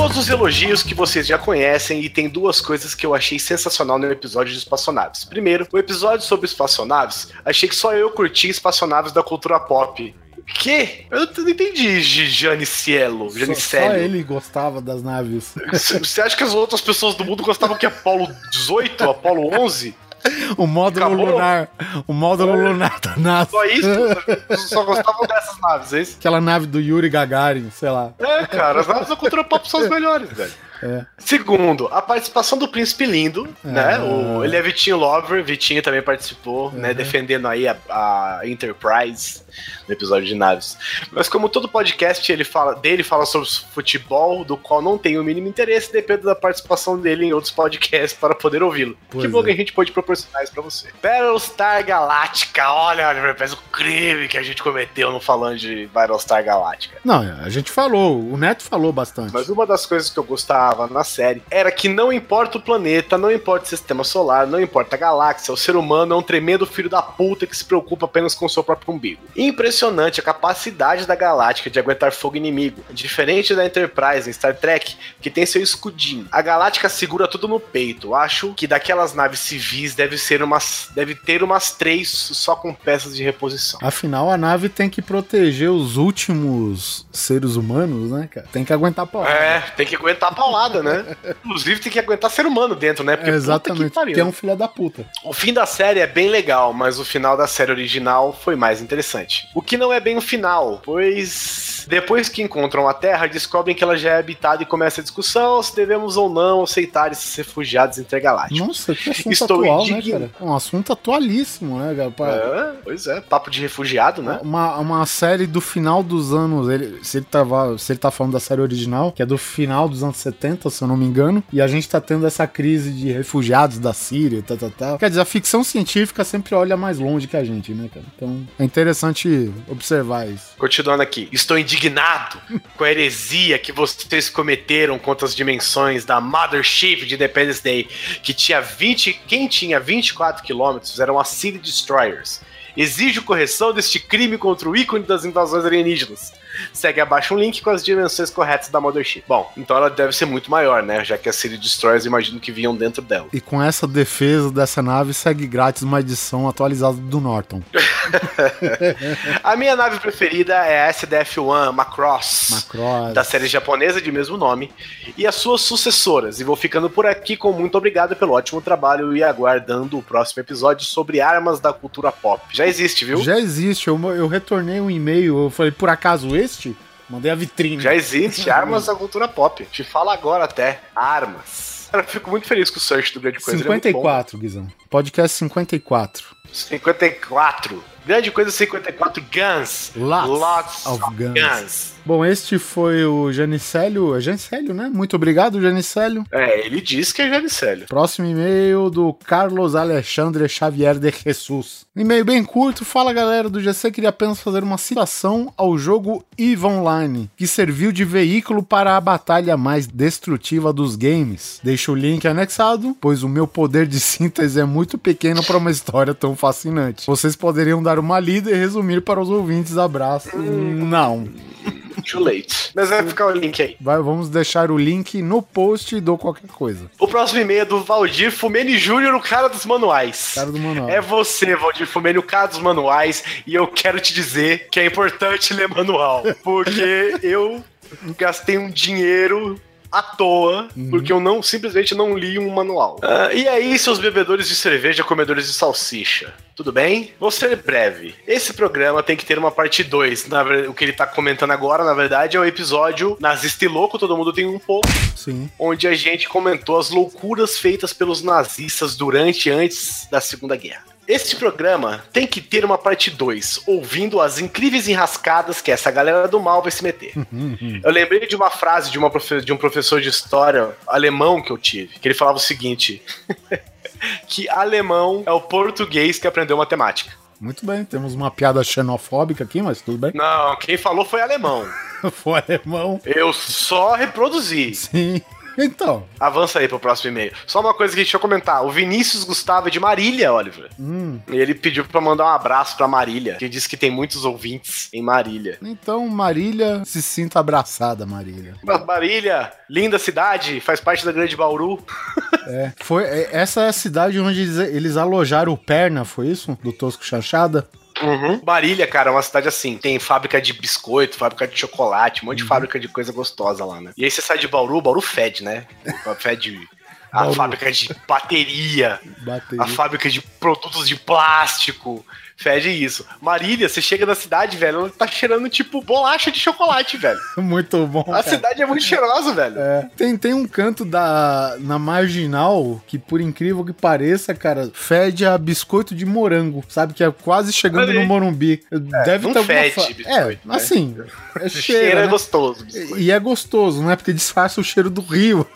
B: Todos os elogios que vocês já conhecem e tem duas coisas que eu achei sensacional no episódio de espaçonaves. Primeiro, o episódio sobre espaçonaves, achei que só eu curti espaçonaves da cultura pop. Que? Eu não entendi, Jane Cielo.
A: Só, só ele gostava das naves.
B: Você acha que as outras pessoas do mundo gostavam que Apolo 18, Apolo 11?
A: O módulo Acabou. lunar. O módulo é. lunar da nave.
B: Só isso? Só gostavam dessas naves, é isso?
A: Aquela nave do Yuri Gagarin, sei lá.
B: É, cara, as naves da cultura pop são as melhores, velho. É. Segundo, a participação do Príncipe Lindo, é. né? O, ele é Vitinho Lover, Vitinho também participou, né? Uhum. Defendendo aí a, a Enterprise no episódio de naves. Mas como todo podcast ele fala, dele fala sobre futebol, do qual não tem o mínimo interesse, depende da participação dele em outros podcasts para poder ouvi-lo. Que bom é. que a gente pode proporcionar isso pra você. Battlestar Galactica, olha, olha, o crime que a gente cometeu no falando de Battlestar Galactica.
A: Não, a gente falou, o Neto falou bastante.
B: Mas uma das coisas que eu gostava na série era que não importa o planeta, não importa o sistema solar, não importa a galáxia, o ser humano é um tremendo filho da puta que se preocupa apenas com o seu próprio umbigo. Impressionante a capacidade da Galáctica de aguentar fogo inimigo. Diferente da Enterprise em Star Trek, que tem seu escudinho. A Galáctica segura tudo no peito. Acho que daquelas naves civis deve ser umas. deve ter umas três só com peças de reposição.
A: Afinal, a nave tem que proteger os últimos seres humanos, né, cara? Tem que aguentar paulada.
B: É, tem que aguentar paulada, né? Inclusive tem que aguentar ser humano dentro, né?
A: Porque é, exatamente. Tem um filho da puta.
B: O fim da série é bem legal, mas o final da série original foi mais interessante. O que não é bem o final, pois depois que encontram a Terra, descobrem que ela já é habitada e começa a discussão se devemos ou não aceitar esses refugiados intergalácticos.
A: Nossa, que assunto Estou atual, né, cara? Um assunto atualíssimo, né,
B: cara? É, pois é, papo de refugiado, né?
A: Uma, uma série do final dos anos, ele, se, ele tava, se ele tá falando da série original, que é do final dos anos 70, se eu não me engano, e a gente tá tendo essa crise de refugiados da Síria, tal, tal, tal. Quer dizer, a ficção científica sempre olha mais longe que a gente, né, cara? Então, é interessante observar isso.
B: Continuando aqui. Estou indignado com a heresia que vocês cometeram contra as dimensões da Mothership de Independence Day, que tinha 20. Quem tinha 24 quilômetros eram as City Destroyers. Exijo correção deste crime contra o ícone das invasões alienígenas. Segue abaixo um link com as dimensões corretas da Mothership. Bom, então ela deve ser muito maior, né? Já que a City Destroyers imagino que vinham dentro dela.
A: E com essa defesa dessa nave, segue grátis uma edição atualizada do Norton.
B: a minha nave preferida é a SDF-1 Macross, Macross, da série japonesa de mesmo nome, e as suas sucessoras. E vou ficando por aqui com muito obrigado pelo ótimo trabalho e aguardando o próximo episódio sobre armas da cultura pop. Já existe, viu?
A: Já existe. Eu, eu retornei um e-mail, eu falei, por acaso este? Mandei a vitrine.
B: Já existe armas da cultura pop. Te fala agora até. Armas. Cara, eu fico muito feliz com o search do Grande Coisa.
A: 54, é Guizão. Podcast 54.
B: 54. Grande Coisa 54 Guns.
A: Lots, Lots of, of guns. guns. Bom, este foi o Janicélio. É Janicélio, né? Muito obrigado, Janicélio.
B: É, ele diz que é Janicélio.
A: Próximo e-mail do Carlos Alexandre Xavier de Jesus. E-mail bem curto. Fala galera do GC, queria apenas fazer uma citação ao jogo EVE Online, que serviu de veículo para a batalha mais destrutiva dos games. Deixo o link anexado, pois o meu poder de síntese é muito pequeno para uma história tão fascinante. Vocês poderiam dar uma lida e resumir para os ouvintes. Abraço. Não.
B: Too late. Mas vai ficar o link aí.
A: Vai, vamos deixar o link no post do qualquer coisa.
B: O próximo e-mail é do Valdir Fumene Júnior, o cara dos manuais.
A: Cara do manual.
B: É você, Valdir Fumene, o cara dos manuais, e eu quero te dizer que é importante ler manual. Porque eu gastei um dinheiro à toa, uhum. porque eu não simplesmente não li um manual. Uh, e aí, seus bebedores de cerveja, comedores de salsicha? Tudo bem? Vou ser breve. Esse programa tem que ter uma parte 2. O que ele tá comentando agora, na verdade, é o episódio Nazista e Louco, todo mundo tem um pouco.
A: Sim.
B: Onde a gente comentou as loucuras feitas pelos nazistas durante e antes da Segunda Guerra. Este programa tem que ter uma parte 2, ouvindo as incríveis enrascadas que essa galera do mal vai se meter. eu lembrei de uma frase de, uma de um professor de história alemão que eu tive, que ele falava o seguinte: que alemão é o português que aprendeu matemática.
A: Muito bem, temos uma piada xenofóbica aqui, mas tudo bem.
B: Não, quem falou foi alemão.
A: foi alemão.
B: Eu só reproduzi.
A: Sim. Então.
B: Avança aí pro próximo e-mail. Só uma coisa que deixa eu comentar. O Vinícius Gustavo é de Marília, Oliver.
A: Hum.
B: E ele pediu pra mandar um abraço pra Marília. Que diz que tem muitos ouvintes em Marília.
A: Então, Marília, se sinta abraçada, Marília.
B: Marília, linda cidade, faz parte da Grande Bauru.
A: É. Foi, é, essa é a cidade onde eles, eles alojaram o Perna, foi isso? Do Tosco Chanchada?
B: Uhum. Marília, cara, é uma cidade assim. Tem fábrica de biscoito, fábrica de chocolate, um monte de uhum. fábrica de coisa gostosa lá, né? E aí você sai de Bauru, Bauru fede, né? Fede a Bauru. fábrica de bateria, bateria, a fábrica de produtos de plástico, Fede isso. Marília, você chega na cidade, velho, ela tá cheirando tipo bolacha de chocolate, velho.
A: Muito bom.
B: A cara. cidade é muito cheirosa, velho.
A: É. Tem, tem um canto da na marginal que, por incrível que pareça, cara, fede a biscoito de morango, sabe? Que é quase chegando no Morumbi. É, Deve
B: não
A: ter
B: fede fa... biscoito,
A: É, né? assim, é cheiro. cheiro
B: é
A: né?
B: gostoso.
A: E é gostoso, né? Porque disfarça o cheiro do rio.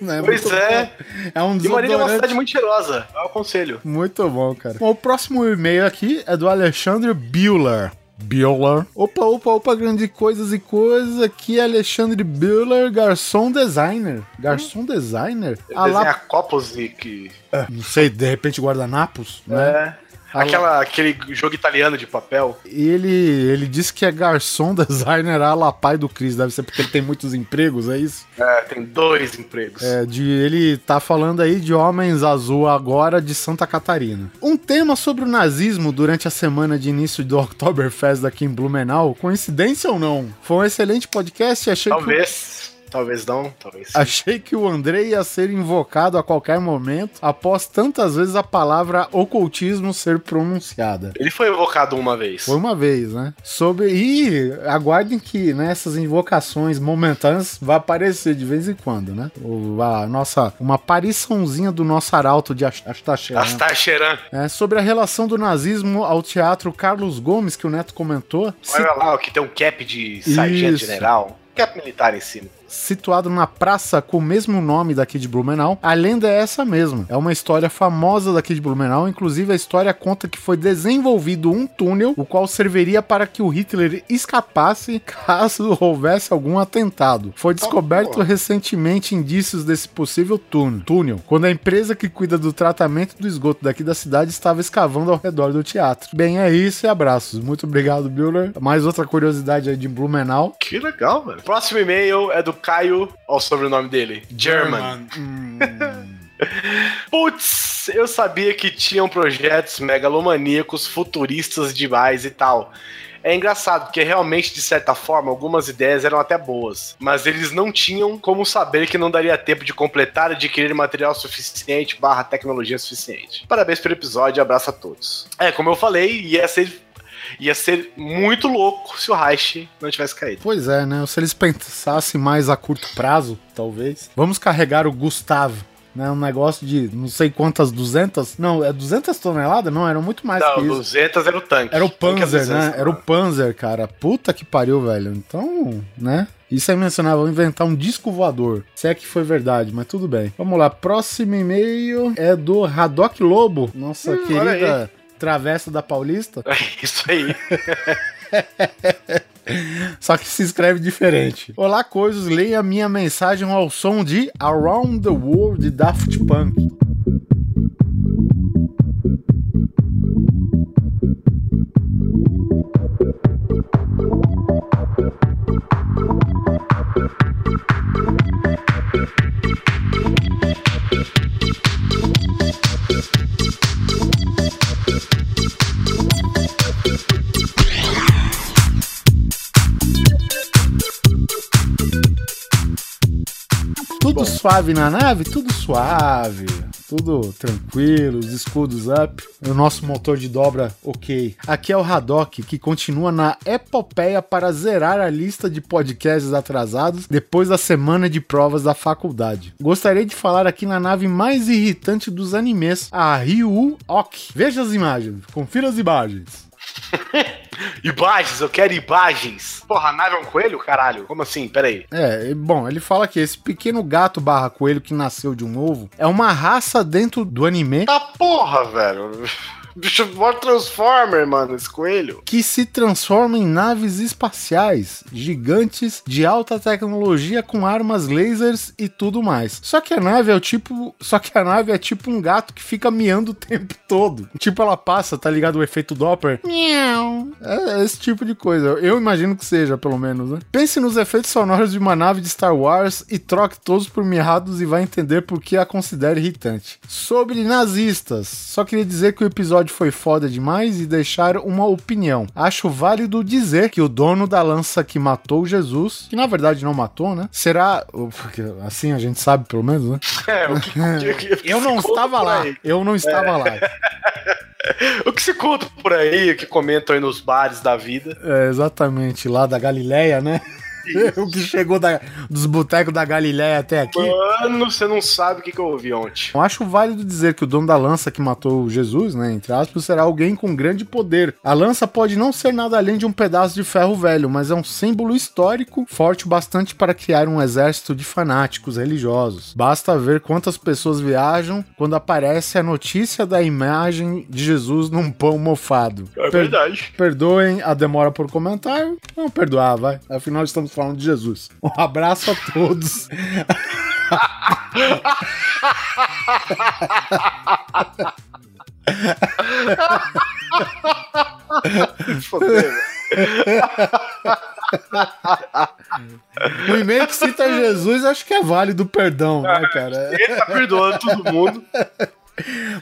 B: Né? Pois muito é. Bom. É um E Marília é uma cidade muito cheirosa. É o conselho.
A: Muito bom, cara. Bom, o próximo e-mail aqui é do Alexandre Bueller. Bueller. Opa, opa, opa, grande coisas e coisas. Aqui é Alexandre Bueller, garçom designer. Garçom hum. designer?
B: Ele desenha copos e que...
A: É, não sei, de repente guardanapos, né?
B: É. Aquela, aquele jogo italiano de papel.
A: Ele, ele disse que é garçom designer ala pai do Chris. Deve ser porque ele tem muitos empregos, é isso?
B: É, tem dois empregos.
A: É, de, ele tá falando aí de Homens Azul agora de Santa Catarina. Um tema sobre o nazismo durante a semana de início do Oktoberfest aqui em Blumenau. Coincidência ou não? Foi um excelente podcast. Achei
B: Talvez. Que... Talvez não, talvez sim.
A: Achei que o André ia ser invocado a qualquer momento após tantas vezes a palavra ocultismo ser pronunciada.
B: Ele foi invocado uma vez.
A: Foi uma vez, né? Sobre e aguardem que nessas né, invocações momentâneas vai aparecer de vez em quando, né? O, a nossa uma apariçãozinha do nosso arauto de Astacheran.
B: Astacheran.
A: É, sobre a relação do nazismo ao teatro Carlos Gomes que o Neto comentou.
B: Olha se... lá, que tem um cap de sargento general. Cap militar em cima
A: situado na praça com o mesmo nome daqui de Blumenau. A lenda é essa mesma. É uma história famosa daqui de Blumenau. Inclusive, a história conta que foi desenvolvido um túnel, o qual serviria para que o Hitler escapasse caso houvesse algum atentado. Foi descoberto recentemente indícios desse possível túnel, túnel, quando a empresa que cuida do tratamento do esgoto daqui da cidade estava escavando ao redor do teatro. Bem, é isso e abraços. Muito obrigado, Bueller. Mais outra curiosidade aí de Blumenau.
B: Que legal, mano. Próximo e-mail é do Caio. Olha o sobrenome dele: German. German. Putz, eu sabia que tinham projetos megalomaníacos, futuristas demais e tal. É engraçado, porque realmente, de certa forma, algumas ideias eram até boas, mas eles não tinham como saber que não daria tempo de completar e adquirir material suficiente barra tecnologia suficiente. Parabéns pelo episódio, abraço a todos. É, como eu falei, ia ser ia ser muito louco se o Reich não tivesse caído.
A: Pois é, né? Se eles pensassem mais a curto prazo, talvez. Vamos carregar o Gustavo né? Um negócio de não sei quantas, 200? Não, é 200 toneladas? Não, eram muito mais
B: não, que isso. 200 era o tanque.
A: Era o Panzer, né? Era o Panzer, cara. Puta que pariu, velho. Então, né? Isso é mencionar, vou inventar um disco voador. Se é que foi verdade, mas tudo bem. Vamos lá, próximo e-mail é do Haddock Lobo, nossa hum, querida Travessa da Paulista.
B: É isso aí.
A: Só que se escreve diferente. Olá, coisas, leia minha mensagem ao som de Around the World de Daft Punk. Suave na nave? Tudo suave, tudo tranquilo, os escudos up, o nosso motor de dobra ok. Aqui é o Haddock, que continua na epopeia para zerar a lista de podcasts atrasados depois da semana de provas da faculdade. Gostaria de falar aqui na nave mais irritante dos animes, a Ryu Ok. Veja as imagens, confira as imagens.
B: imagens, eu quero imagens. Porra, a nave é um coelho, caralho? Como assim? Peraí.
A: É, bom, ele fala que esse pequeno gato barra coelho que nasceu de um ovo é uma raça dentro do anime.
B: Tá porra, velho. Bicho, bota Transformer, mano, esse coelho.
A: Que se transforma em naves espaciais, gigantes, de alta tecnologia, com armas lasers e tudo mais. Só que a nave é o tipo. Só que a nave é tipo um gato que fica miando o tempo todo. Tipo, ela passa, tá ligado? O efeito Doppler. Miau. É esse tipo de coisa. Eu imagino que seja, pelo menos, né? Pense nos efeitos sonoros de uma nave de Star Wars e troque todos por mirrados e vai entender por que a considera irritante. Sobre nazistas, só queria dizer que o episódio foi foda demais e deixar uma opinião. Acho válido dizer que o dono da lança que matou Jesus, que na verdade não matou, né? Será. Porque assim a gente sabe, pelo menos, né? É, o que, eu não estava lá. Eu não estava é. lá.
B: o que se conta por aí, o que comentam aí nos bares da vida.
A: É, exatamente, lá da Galileia, né? o que chegou da, dos botecos da Galileia até aqui.
B: Mano, você não sabe o que, que eu ouvi ontem.
A: Eu acho válido dizer que o dono da lança que matou Jesus, né, entre aspas, será alguém com grande poder. A lança pode não ser nada além de um pedaço de ferro velho, mas é um símbolo histórico forte o bastante para criar um exército de fanáticos religiosos. Basta ver quantas pessoas viajam quando aparece a notícia da imagem de Jesus num pão mofado.
B: É verdade.
A: Per perdoem a demora por comentário. Vamos perdoar, vai. Afinal, estamos falando de Jesus. Um abraço a todos. o e-mail que cita Jesus acho que é válido perdão, né, cara?
B: Ele tá perdoando todo mundo.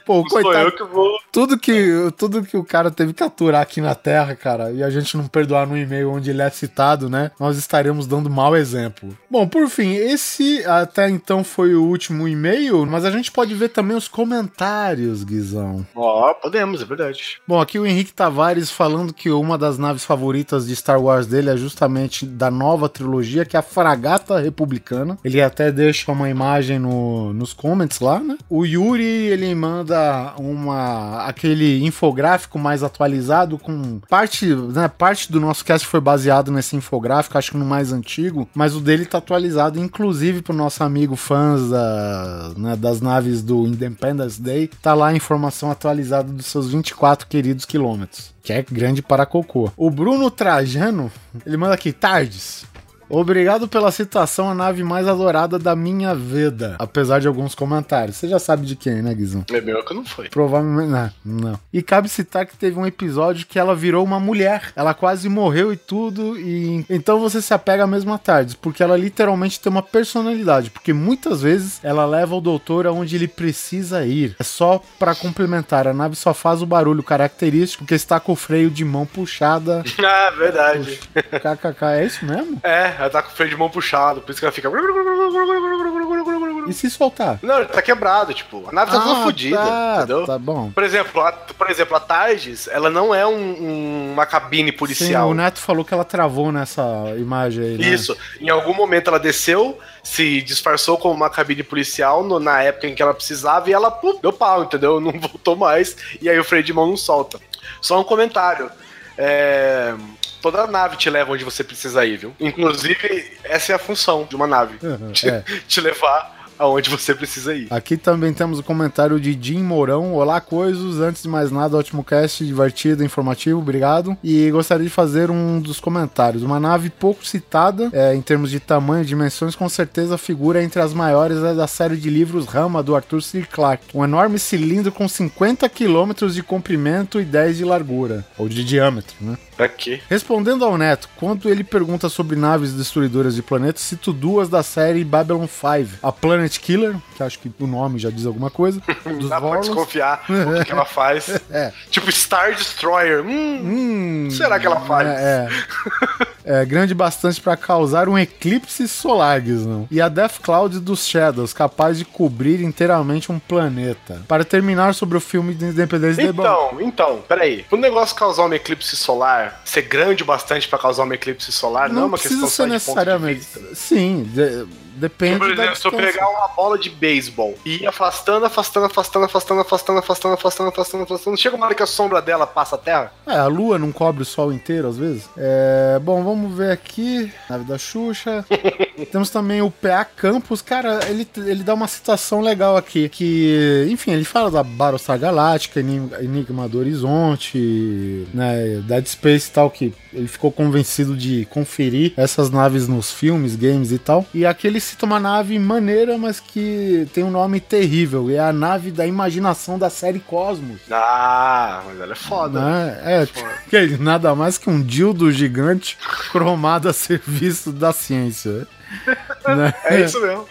A: Pô, Não coitado. Que tudo, que, tudo que o cara teve que aturar aqui na Terra, cara, e a gente não perdoar no e-mail onde ele é citado, né? Nós estaremos dando mau exemplo. Bom, por fim, esse até então foi o último e-mail, mas a gente pode ver também os comentários, Guizão.
B: Ó, oh, podemos, é verdade.
A: Bom, aqui o Henrique Tavares falando que uma das naves favoritas de Star Wars dele é justamente da nova trilogia, que é a Fragata Republicana. Ele até deixa uma imagem no, nos comments lá, né? O Yuri, ele ele manda uma aquele infográfico mais atualizado com parte, né, parte do nosso cast foi baseado nesse infográfico, acho que no mais antigo, mas o dele tá atualizado inclusive pro nosso amigo fãs da, né, das naves do Independence Day, tá lá a informação atualizada dos seus 24 queridos quilômetros, que é grande para cocô. O Bruno Trajano, ele manda aqui, tardes. Obrigado pela citação, a nave mais adorada da minha vida. Apesar de alguns comentários. Você já sabe de quem, né, Guizão?
B: É meu que não foi.
A: Provavelmente. Não, não. E cabe citar que teve um episódio que ela virou uma mulher. Ela quase morreu e tudo. E então você se apega à mesma tarde. Porque ela literalmente tem uma personalidade. Porque muitas vezes ela leva o doutor aonde ele precisa ir. É só para complementar. A nave só faz o barulho característico que está com o freio de mão puxada.
B: ah, verdade.
A: KKK, é isso mesmo?
B: É, ela tá com o freio de mão puxado, por isso que ela fica.
A: E se soltar?
B: Não, ele tá quebrado, tipo. A nave tá ah, toda fodida, tá, entendeu?
A: Tá bom.
B: Por exemplo, a, por exemplo, a Targes, ela não é um, um, uma cabine policial.
A: Sim, o Neto falou que ela travou nessa imagem aí, né?
B: Isso. Em algum momento ela desceu, se disfarçou como uma cabine policial no, na época em que ela precisava e ela pum, deu pau, entendeu? Não voltou mais. E aí o freio de mão não solta. Só um comentário. É, toda nave te leva onde você precisa ir, viu? Inclusive, essa é a função de uma nave. Uhum, te, é. te levar aonde você precisa ir.
A: Aqui também temos o comentário de Jim Mourão. Olá, coisas. Antes de mais nada, ótimo cast, divertido, informativo, obrigado. E gostaria de fazer um dos comentários. Uma nave pouco citada é, em termos de tamanho e dimensões, com certeza figura entre as maiores é da série de livros Rama do Arthur C. Clarke. Um enorme cilindro com 50 km de comprimento e 10 de largura, ou de diâmetro, né?
B: Pra quê?
A: Respondendo ao Neto, quando ele pergunta sobre naves destruidoras de planetas, cito duas da série Babylon 5. A Planet Killer, que acho que o nome já diz alguma coisa.
B: Dos Dá Vorlons. pra desconfiar o que, que ela faz. é. Tipo Star Destroyer. Hum, hum será que ela faz?
A: É, é. é grande bastante para causar um eclipse solar, não? E a Death Cloud dos Shadows, capaz de cobrir inteiramente um planeta. Para terminar sobre o filme de Independência
B: Então, então, peraí. O negócio causar um eclipse solar ser grande o bastante para causar um eclipse solar, não, não é uma questão
A: ser necessariamente. Sim, de, depende. Tipo,
B: por exemplo, se eu pegar uma bola de beisebol e ir afastando, afastando, afastando, afastando, afastando, afastando, afastando, afastando, afastando, chega uma hora que a sombra dela passa a terra.
A: É, a lua não cobre o sol inteiro às vezes. É, bom, vamos vamos ver aqui. Nave da Xuxa. Temos também o PA Campos. Cara, ele, ele dá uma citação legal aqui. Que, enfim, ele fala da Battlestar Galáctica, Enigma do Horizonte, né? Dead Space e tal, que ele ficou convencido de conferir essas naves nos filmes, games e tal. E aqui ele cita uma nave maneira, mas que tem um nome terrível. É a nave da imaginação da série Cosmos.
B: Ah, mas ela é foda.
A: Né? É, foda. Que, nada mais que um dildo gigante cromado a serviço da ciência.
B: É isso mesmo.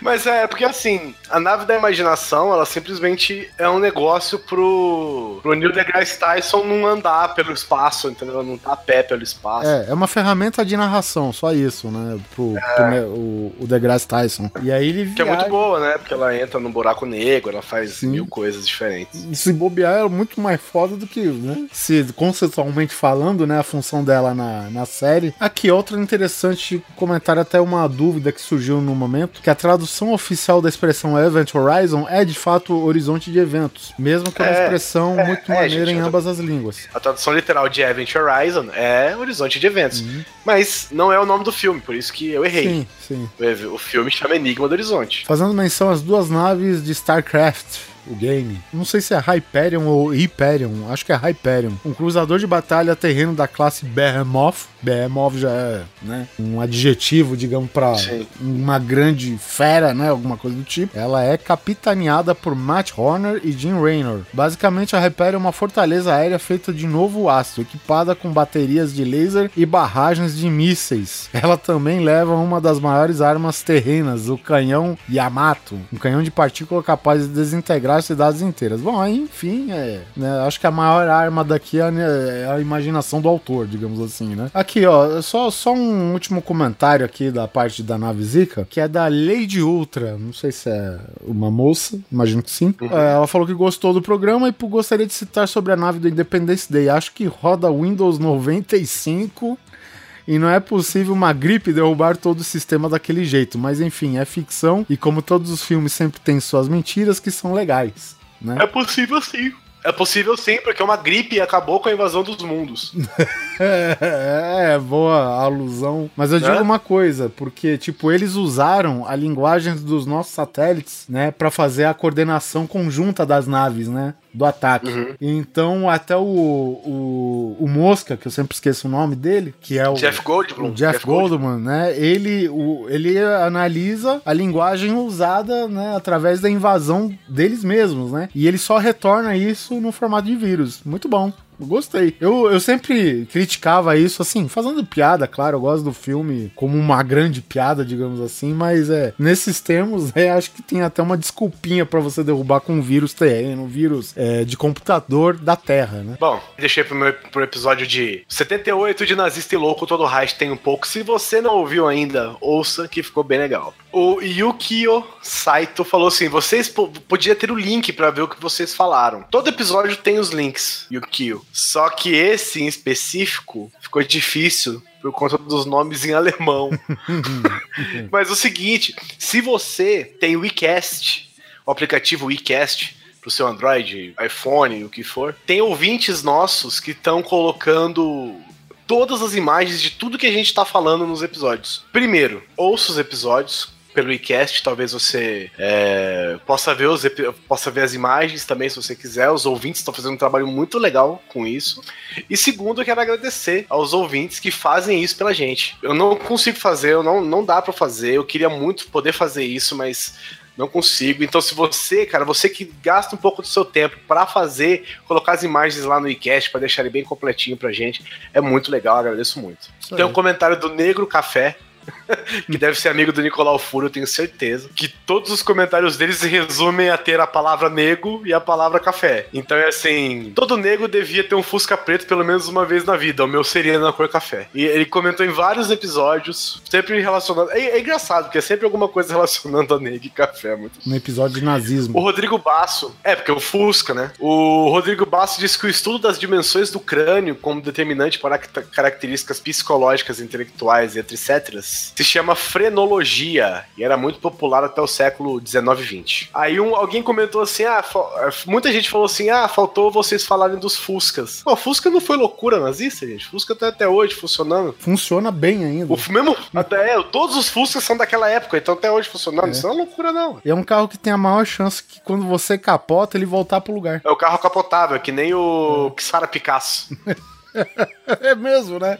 B: Mas é porque assim, a nave da imaginação, ela simplesmente é um negócio pro, pro Neil deGrasse Tyson não andar pelo espaço, entendeu? Não tá a pé pelo espaço.
A: É, é uma ferramenta de narração, só isso, né? Pro, é. pro o, o deGrasse Tyson. E aí ele
B: Que é muito boa, né? Porque ela entra no buraco negro, ela faz Sim. mil coisas diferentes.
A: E se bobear é muito mais foda do que, né? Se conceitualmente falando, né? A função dela na, na série. Aqui, outro interessante comentário, até uma dúvida que surgiu no momento, que a tradução oficial da expressão Event Horizon é de fato horizonte de eventos, mesmo que é uma expressão é, muito é, maneira gente, em ambas as línguas.
B: A tradução literal de Event Horizon é horizonte de eventos, uhum. mas não é o nome do filme, por isso que eu errei. Sim, sim. O, o filme chama Enigma do Horizonte.
A: Fazendo menção às duas naves de StarCraft, o game. Não sei se é Hyperion ou Hyperion, acho que é Hyperion. Um cruzador de batalha terreno da classe Behemoth. Behemoth já é né, um adjetivo, digamos, para uma grande fera, né? Alguma coisa do tipo. Ela é capitaneada por Matt Horner e Jim Raynor. Basicamente, a Hyperion é uma fortaleza aérea feita de novo aço, equipada com baterias de laser e barragens de mísseis. Ela também leva uma das maiores armas terrenas, o canhão Yamato, um canhão de partícula capaz de desintegrar cidades inteiras. Bom, aí, enfim, é, né, acho que a maior arma daqui é, é a imaginação do autor, digamos assim, né? Aqui, ó, só, só um último comentário aqui da parte da nave Zika, que é da Lady Ultra. Não sei se é uma moça, imagino que sim. Uhum. É, ela falou que gostou do programa e gostaria de citar sobre a nave do Independence Day. Acho que roda Windows 95 e não é possível uma gripe derrubar todo o sistema daquele jeito. Mas enfim, é ficção e como todos os filmes sempre têm suas mentiras que são legais. Né?
B: É possível sim. É possível sim, porque uma gripe acabou com a invasão dos mundos.
A: é, é, boa alusão. Mas eu digo é? uma coisa, porque, tipo, eles usaram a linguagem dos nossos satélites, né, para fazer a coordenação conjunta das naves, né? do ataque. Uhum. Então, até o, o, o, Mosca, que eu sempre esqueço o nome dele, que é o
B: Jeff Goldblum,
A: o Jeff, Jeff Goldblum, né? Ele, o, ele analisa a linguagem usada, né, através da invasão deles mesmos, né? E ele só retorna isso no formato de vírus. Muito bom. Gostei. Eu, eu sempre criticava isso, assim, fazendo piada, claro. Eu gosto do filme como uma grande piada, digamos assim, mas é, nesses termos, é, acho que tem até uma desculpinha para você derrubar com um vírus terreno, vírus é, de computador da Terra, né?
B: Bom, deixei pro, meu, pro episódio de 78 de Nazista e Louco, todo Reich tem um pouco. Se você não ouviu ainda, ouça que ficou bem legal. O Yukio Saito falou assim: vocês podia ter o link para ver o que vocês falaram. Todo episódio tem os links, Yukio. Só que esse em específico ficou difícil por conta dos nomes em alemão. Mas o seguinte, se você tem o WeCast, o aplicativo WeCast, pro seu Android, iPhone, o que for, tem ouvintes nossos que estão colocando todas as imagens de tudo que a gente tá falando nos episódios. Primeiro, ouça os episódios, pelo iCast, talvez você é, possa, ver os, possa ver as imagens também, se você quiser. Os ouvintes estão fazendo um trabalho muito legal com isso. E segundo, eu quero agradecer aos ouvintes que fazem isso pela gente. Eu não consigo fazer, eu não, não dá para fazer. Eu queria muito poder fazer isso, mas não consigo. Então, se você, cara, você que gasta um pouco do seu tempo para fazer, colocar as imagens lá no iCast para deixar ele bem completinho pra gente, é muito legal, agradeço muito. Tem um comentário do Negro Café, que deve ser amigo do Nicolau Furo, eu tenho certeza. Que todos os comentários deles se resumem a ter a palavra nego e a palavra café. Então é assim: todo nego devia ter um Fusca preto pelo menos uma vez na vida. O meu seria na cor café. E ele comentou em vários episódios, sempre relacionado. É, é engraçado, porque é sempre alguma coisa relacionando a nego e café. Muito...
A: No episódio de nazismo.
B: O Rodrigo Basso, é, porque é o Fusca, né? O Rodrigo Basso disse que o estudo das dimensões do crânio como determinante para características psicológicas, intelectuais, etc., se chama frenologia e era muito popular até o século 19 e 20. Aí um, alguém comentou assim: ah, muita gente falou assim: ah, faltou vocês falarem dos Fuscas. Pô, Fusca não foi loucura nazista, gente. Fusca tá até hoje funcionando.
A: Funciona bem ainda.
B: O mesmo, até é, todos os Fuscas são daquela época, então até hoje funcionando. É. Isso não é loucura, não.
A: E é um carro que tem a maior chance que quando você capota, ele voltar pro lugar.
B: É o carro capotável, que nem o é. Xara Picasso.
A: é mesmo, né?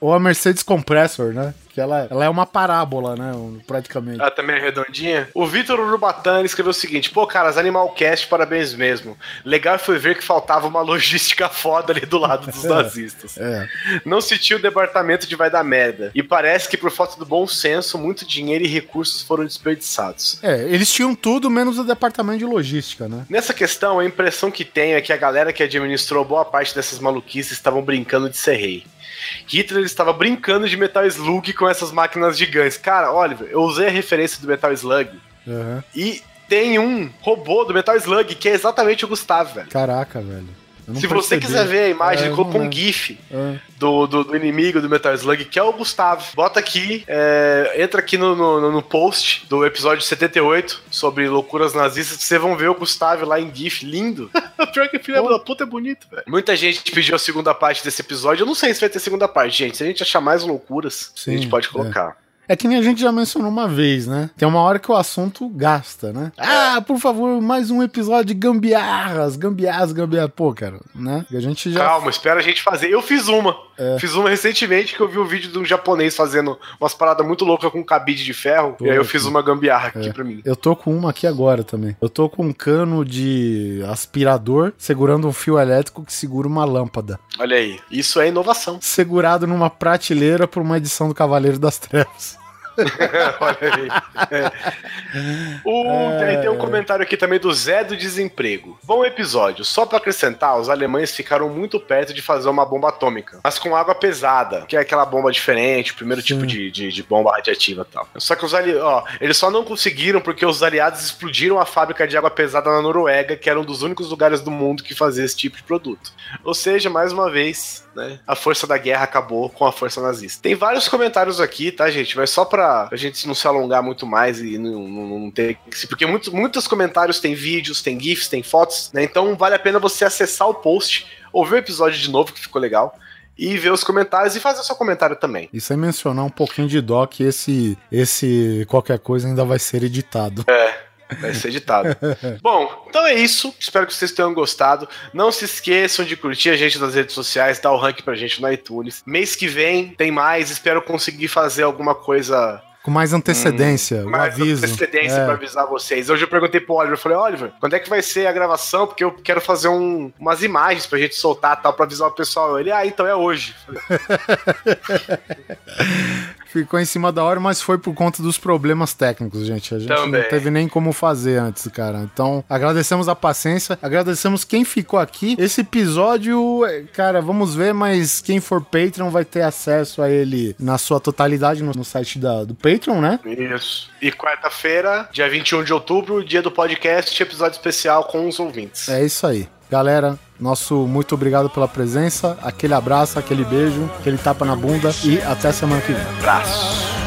A: Ou a Mercedes Compressor, né? Que ela, ela é uma parábola, né? Praticamente.
B: Ela também é redondinha. O Vitor Urubatani escreveu o seguinte: pô, caras, Animalcast, parabéns mesmo. Legal foi ver que faltava uma logística foda ali do lado dos é, nazistas. É. Não se tinha o departamento de vai dar merda. E parece que por falta do bom senso, muito dinheiro e recursos foram desperdiçados.
A: É, eles tinham tudo menos o departamento de logística, né?
B: Nessa questão, a impressão que tenho é que a galera que administrou boa parte dessas maluquices estavam brincando de ser rei. Hitler estava brincando de Metal Slug com essas máquinas gigantes. Cara, Oliver, eu usei a referência do Metal Slug uhum. e tem um robô do Metal Slug que é exatamente o Gustavo, velho.
A: Caraca, velho.
B: Se percebi. você quiser ver a imagem, é, ele colocou um GIF é. do, do, do, inimigo do Metal Slug, que é o Gustavo. Bota aqui, é, entra aqui no, no, no, post do episódio 78 sobre loucuras nazistas, vocês vão ver o Gustavo lá em GIF, lindo. Que filho da puta é bonito, velho. Muita gente pediu a segunda parte desse episódio. Eu não sei se vai ter segunda parte, gente. Se a gente achar mais loucuras, Sim, a gente pode colocar.
A: É. É que nem a gente já mencionou uma vez, né? Tem uma hora que o assunto gasta, né? Ah, por favor, mais um episódio de gambiarras, gambiarras, gambiarras. Pô, cara, né? E a gente já.
B: Calma, espera a gente fazer. Eu fiz uma. É. Fiz uma recentemente que eu vi um vídeo de um japonês fazendo umas paradas muito loucas com cabide de ferro. Pô, e aí eu fiz uma gambiarra aqui é. pra mim.
A: Eu tô com uma aqui agora também. Eu tô com um cano de aspirador segurando um fio elétrico que segura uma lâmpada.
B: Olha aí, isso é inovação.
A: Segurado numa prateleira por uma edição do Cavaleiro das Trevas. Olha
B: aí. É. O, é... Tem um comentário aqui também do Zé do Desemprego. Bom episódio. Só para acrescentar, os alemães ficaram muito perto de fazer uma bomba atômica, mas com água pesada, que é aquela bomba diferente, o primeiro Sim. tipo de, de, de, bomba radiativa e tal. Só que os aliados, ó, eles só não conseguiram porque os aliados explodiram a fábrica de água pesada na Noruega, que era um dos únicos lugares do mundo que fazia esse tipo de produto. Ou seja, mais uma vez, né? A força da guerra acabou com a força nazista. Tem vários comentários aqui, tá, gente? Mas só pra a gente não se alongar muito mais e não, não, não ter. Porque muitos, muitos comentários têm vídeos, tem GIFs, tem fotos, né? Então vale a pena você acessar o post, ouvir o episódio de novo, que ficou legal e ver os comentários e fazer seu comentário também.
A: E sem mencionar um pouquinho de dó que esse, esse qualquer coisa ainda vai ser editado.
B: É. Vai ser editado. Bom, então é isso. Espero que vocês tenham gostado. Não se esqueçam de curtir a gente nas redes sociais, dar o rank pra gente no iTunes. Mês que vem tem mais. Espero conseguir fazer alguma coisa
A: com mais antecedência, hum, um mais aviso.
B: antecedência é. pra avisar vocês. Hoje eu perguntei pro Oliver, eu falei, Oliver, quando é que vai ser a gravação? Porque eu quero fazer um, umas imagens pra gente soltar tal, pra avisar o pessoal. Ele, ah, então é hoje.
A: Ficou em cima da hora, mas foi por conta dos problemas técnicos, gente. A gente Também. não teve nem como fazer antes, cara. Então, agradecemos a paciência, agradecemos quem ficou aqui. Esse episódio, cara, vamos ver, mas quem for Patreon vai ter acesso a ele na sua totalidade no, no site da, do Patreon, né?
B: Isso. E quarta-feira, dia 21 de outubro, dia do podcast, episódio especial com os ouvintes.
A: É isso aí. Galera, nosso muito obrigado pela presença, aquele abraço, aquele beijo, aquele tapa na bunda e até semana que vem.
B: Abraço.